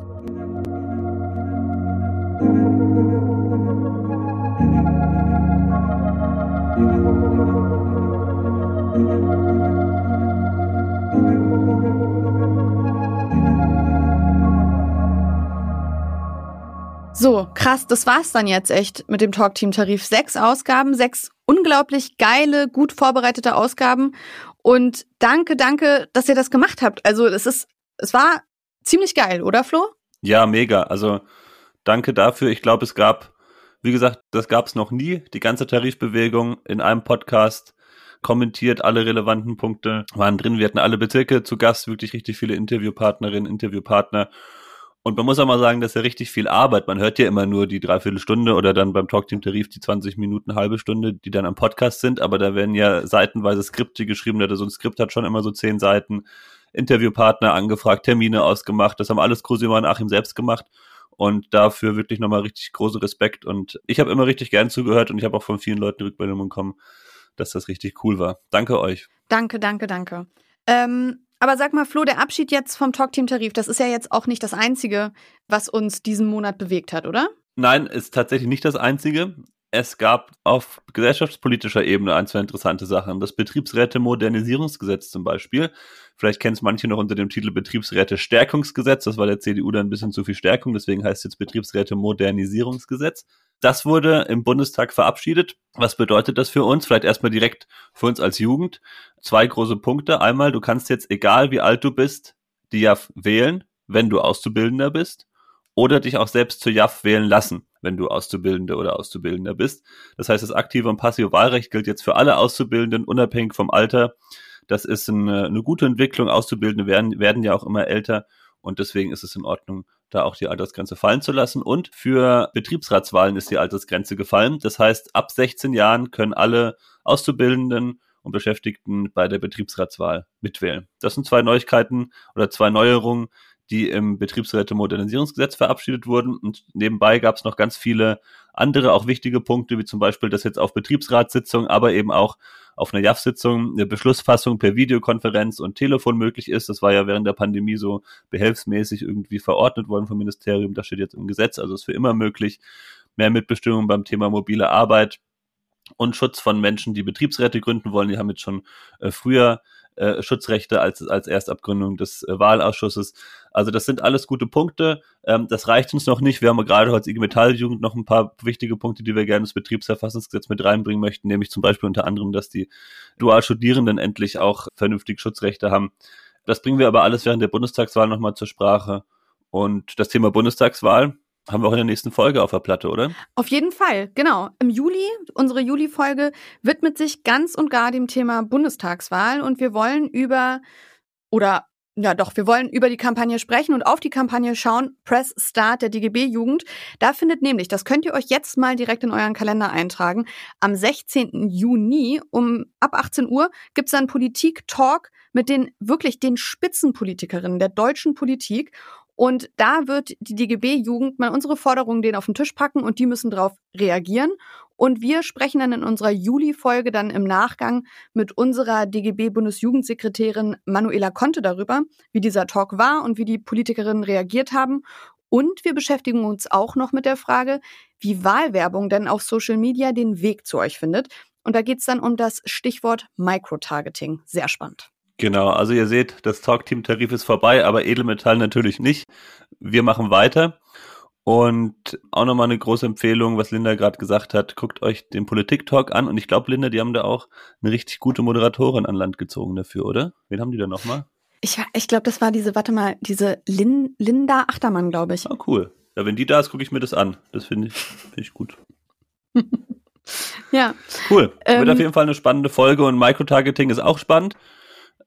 So, krass, das war's dann jetzt echt mit dem Talkteam-Tarif. Sechs Ausgaben, sechs unglaublich geile, gut vorbereitete Ausgaben. Und danke, danke, dass ihr das gemacht habt. Also es ist, es war ziemlich geil, oder Flo? Ja, mega. Also danke dafür. Ich glaube, es gab, wie gesagt, das gab es noch nie. Die ganze Tarifbewegung in einem Podcast kommentiert, alle relevanten Punkte waren drin. Wir hatten alle Bezirke zu Gast, wirklich richtig viele Interviewpartnerinnen, Interviewpartner. Und man muss auch mal sagen, dass ja richtig viel Arbeit. Man hört ja immer nur die Dreiviertelstunde oder dann beim Talkteam Tarif die 20 Minuten, halbe Stunde, die dann am Podcast sind. Aber da werden ja seitenweise Skripte geschrieben. Der so ein Skript hat schon immer so zehn Seiten. Interviewpartner angefragt, Termine ausgemacht. Das haben alles Cosima und Achim selbst gemacht. Und dafür wirklich nochmal richtig großen Respekt. Und ich habe immer richtig gern zugehört und ich habe auch von vielen Leuten Rückmeldungen bekommen, dass das richtig cool war. Danke euch. Danke, danke, danke. Ähm, aber sag mal, Flo, der Abschied jetzt vom Talkteam-Tarif, das ist ja jetzt auch nicht das Einzige, was uns diesen Monat bewegt hat, oder? Nein, ist tatsächlich nicht das Einzige. Es gab auf gesellschaftspolitischer Ebene ein, zwei interessante Sachen. Das Betriebsräte-Modernisierungsgesetz zum Beispiel. Vielleicht kennen es manche noch unter dem Titel Betriebsräte-Stärkungsgesetz. Das war der CDU dann ein bisschen zu viel Stärkung, deswegen heißt es jetzt Betriebsräte-Modernisierungsgesetz. Das wurde im Bundestag verabschiedet. Was bedeutet das für uns? Vielleicht erstmal direkt für uns als Jugend. Zwei große Punkte. Einmal, du kannst jetzt, egal wie alt du bist, die ja wählen, wenn du Auszubildender bist. oder dich auch selbst zur JAF wählen lassen, wenn du Auszubildende oder Auszubildender bist. Das heißt, das aktive und passive Wahlrecht gilt jetzt für alle Auszubildenden, unabhängig vom Alter. Das ist eine, eine gute Entwicklung. Auszubildende werden, werden ja auch immer älter und deswegen ist es in Ordnung, da auch die Altersgrenze fallen zu lassen. Und für Betriebsratswahlen ist die Altersgrenze gefallen. Das heißt, ab 16 Jahren können alle Auszubildenden und Beschäftigten bei der Betriebsratswahl mitwählen. Das sind zwei Neuigkeiten oder zwei Neuerungen, die im Betriebsräte-Modernisierungsgesetz verabschiedet wurden. Und nebenbei gab es noch ganz viele andere, auch wichtige Punkte, wie zum Beispiel, dass jetzt auf Betriebsratssitzungen, aber eben auch auf einer JAF-Sitzung eine Beschlussfassung per Videokonferenz und Telefon möglich ist. Das war ja während der Pandemie so behelfsmäßig irgendwie verordnet worden vom Ministerium. Das steht jetzt im Gesetz, also ist für immer möglich. Mehr Mitbestimmung beim Thema mobile Arbeit und Schutz von Menschen, die Betriebsräte gründen wollen. Die haben jetzt schon äh, früher äh, Schutzrechte als, als Erstabgründung des äh, Wahlausschusses. Also das sind alles gute Punkte. Ähm, das reicht uns noch nicht. Wir haben gerade als IG Metalljugend noch ein paar wichtige Punkte, die wir gerne ins Betriebsverfassungsgesetz mit reinbringen möchten, nämlich zum Beispiel unter anderem, dass die Dualstudierenden endlich auch vernünftig Schutzrechte haben. Das bringen wir aber alles während der Bundestagswahl nochmal zur Sprache. Und das Thema Bundestagswahl, haben wir auch in der nächsten Folge auf der Platte, oder? Auf jeden Fall, genau. Im Juli, unsere Juli-Folge widmet sich ganz und gar dem Thema Bundestagswahl und wir wollen über oder ja, doch, wir wollen über die Kampagne sprechen und auf die Kampagne schauen. Press Start der DGB-Jugend. Da findet nämlich, das könnt ihr euch jetzt mal direkt in euren Kalender eintragen, am 16. Juni um ab 18 Uhr gibt's einen Politik-Talk mit den wirklich den Spitzenpolitikerinnen der deutschen Politik. Und da wird die DGB-Jugend mal unsere Forderungen denen auf den Tisch packen und die müssen darauf reagieren. Und wir sprechen dann in unserer Juli-Folge dann im Nachgang mit unserer DGB-Bundesjugendsekretärin Manuela Conte darüber, wie dieser Talk war und wie die Politikerinnen reagiert haben. Und wir beschäftigen uns auch noch mit der Frage, wie Wahlwerbung denn auf Social Media den Weg zu euch findet. Und da geht's dann um das Stichwort Microtargeting. Sehr spannend. Genau, also ihr seht, das Talkteam-Tarif ist vorbei, aber Edelmetall natürlich nicht. Wir machen weiter. Und auch nochmal eine große Empfehlung, was Linda gerade gesagt hat, guckt euch den Politik-Talk an. Und ich glaube, Linda, die haben da auch eine richtig gute Moderatorin an Land gezogen dafür, oder? Wen haben die da nochmal? Ich, ich glaube, das war diese, warte mal, diese Lin, Linda Achtermann, glaube ich. Oh, cool. Ja, wenn die da ist, gucke ich mir das an. Das finde ich, find ich gut. ja. Cool. Ähm, Wird auf jeden Fall eine spannende Folge und Microtargeting ist auch spannend.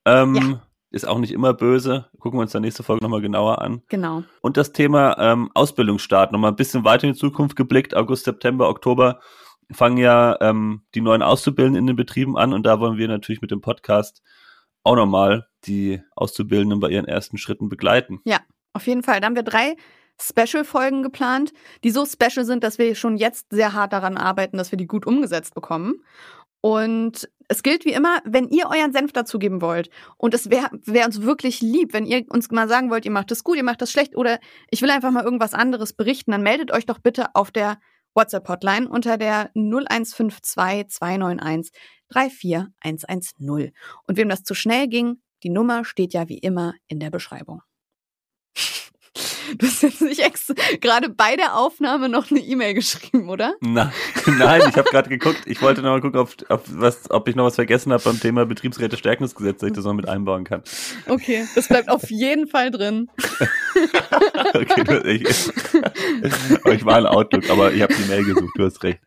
Ähm, ja. Ist auch nicht immer böse. Gucken wir uns dann nächste Folge nochmal genauer an. Genau. Und das Thema ähm, Ausbildungsstart nochmal ein bisschen weiter in die Zukunft geblickt. August, September, Oktober fangen ja ähm, die neuen Auszubildenden in den Betrieben an und da wollen wir natürlich mit dem Podcast auch nochmal die Auszubildenden bei ihren ersten Schritten begleiten. Ja, auf jeden Fall. Da haben wir drei Special-Folgen geplant, die so special sind, dass wir schon jetzt sehr hart daran arbeiten, dass wir die gut umgesetzt bekommen. Und es gilt wie immer, wenn ihr euren Senf dazugeben wollt und es wäre wär uns wirklich lieb, wenn ihr uns mal sagen wollt, ihr macht das gut, ihr macht das schlecht oder ich will einfach mal irgendwas anderes berichten, dann meldet euch doch bitte auf der WhatsApp-Hotline unter der 0152 291 34110. Und wem das zu schnell ging, die Nummer steht ja wie immer in der Beschreibung. Du hast jetzt nicht extra gerade bei der Aufnahme noch eine E-Mail geschrieben, oder? Na, nein, ich habe gerade geguckt. Ich wollte noch mal gucken, ob, ob, was, ob ich noch was vergessen habe beim Thema Betriebsräte-Stärkungsgesetz, dass ich das noch mit einbauen kann. Okay, das bleibt auf jeden Fall drin. okay, ich, ich war in Outlook, aber ich habe die Mail gesucht, du hast recht.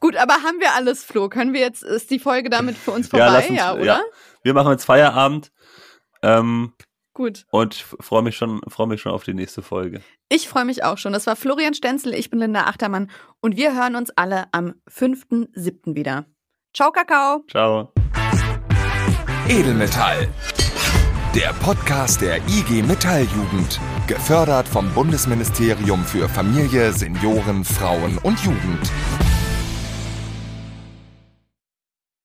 Gut, aber haben wir alles, Flo? Können wir jetzt, ist die Folge damit für uns vorbei, ja, uns, ja oder? Ja. Wir machen jetzt Feierabend. Ähm, Gut. Und freue mich schon, freue mich schon auf die nächste Folge. Ich freue mich auch schon. Das war Florian Stenzel, ich bin Linda Achtermann und wir hören uns alle am 5.7. wieder. Ciao, Kakao. Ciao. Edelmetall. Der Podcast der IG Metalljugend. Gefördert vom Bundesministerium für Familie, Senioren, Frauen und Jugend.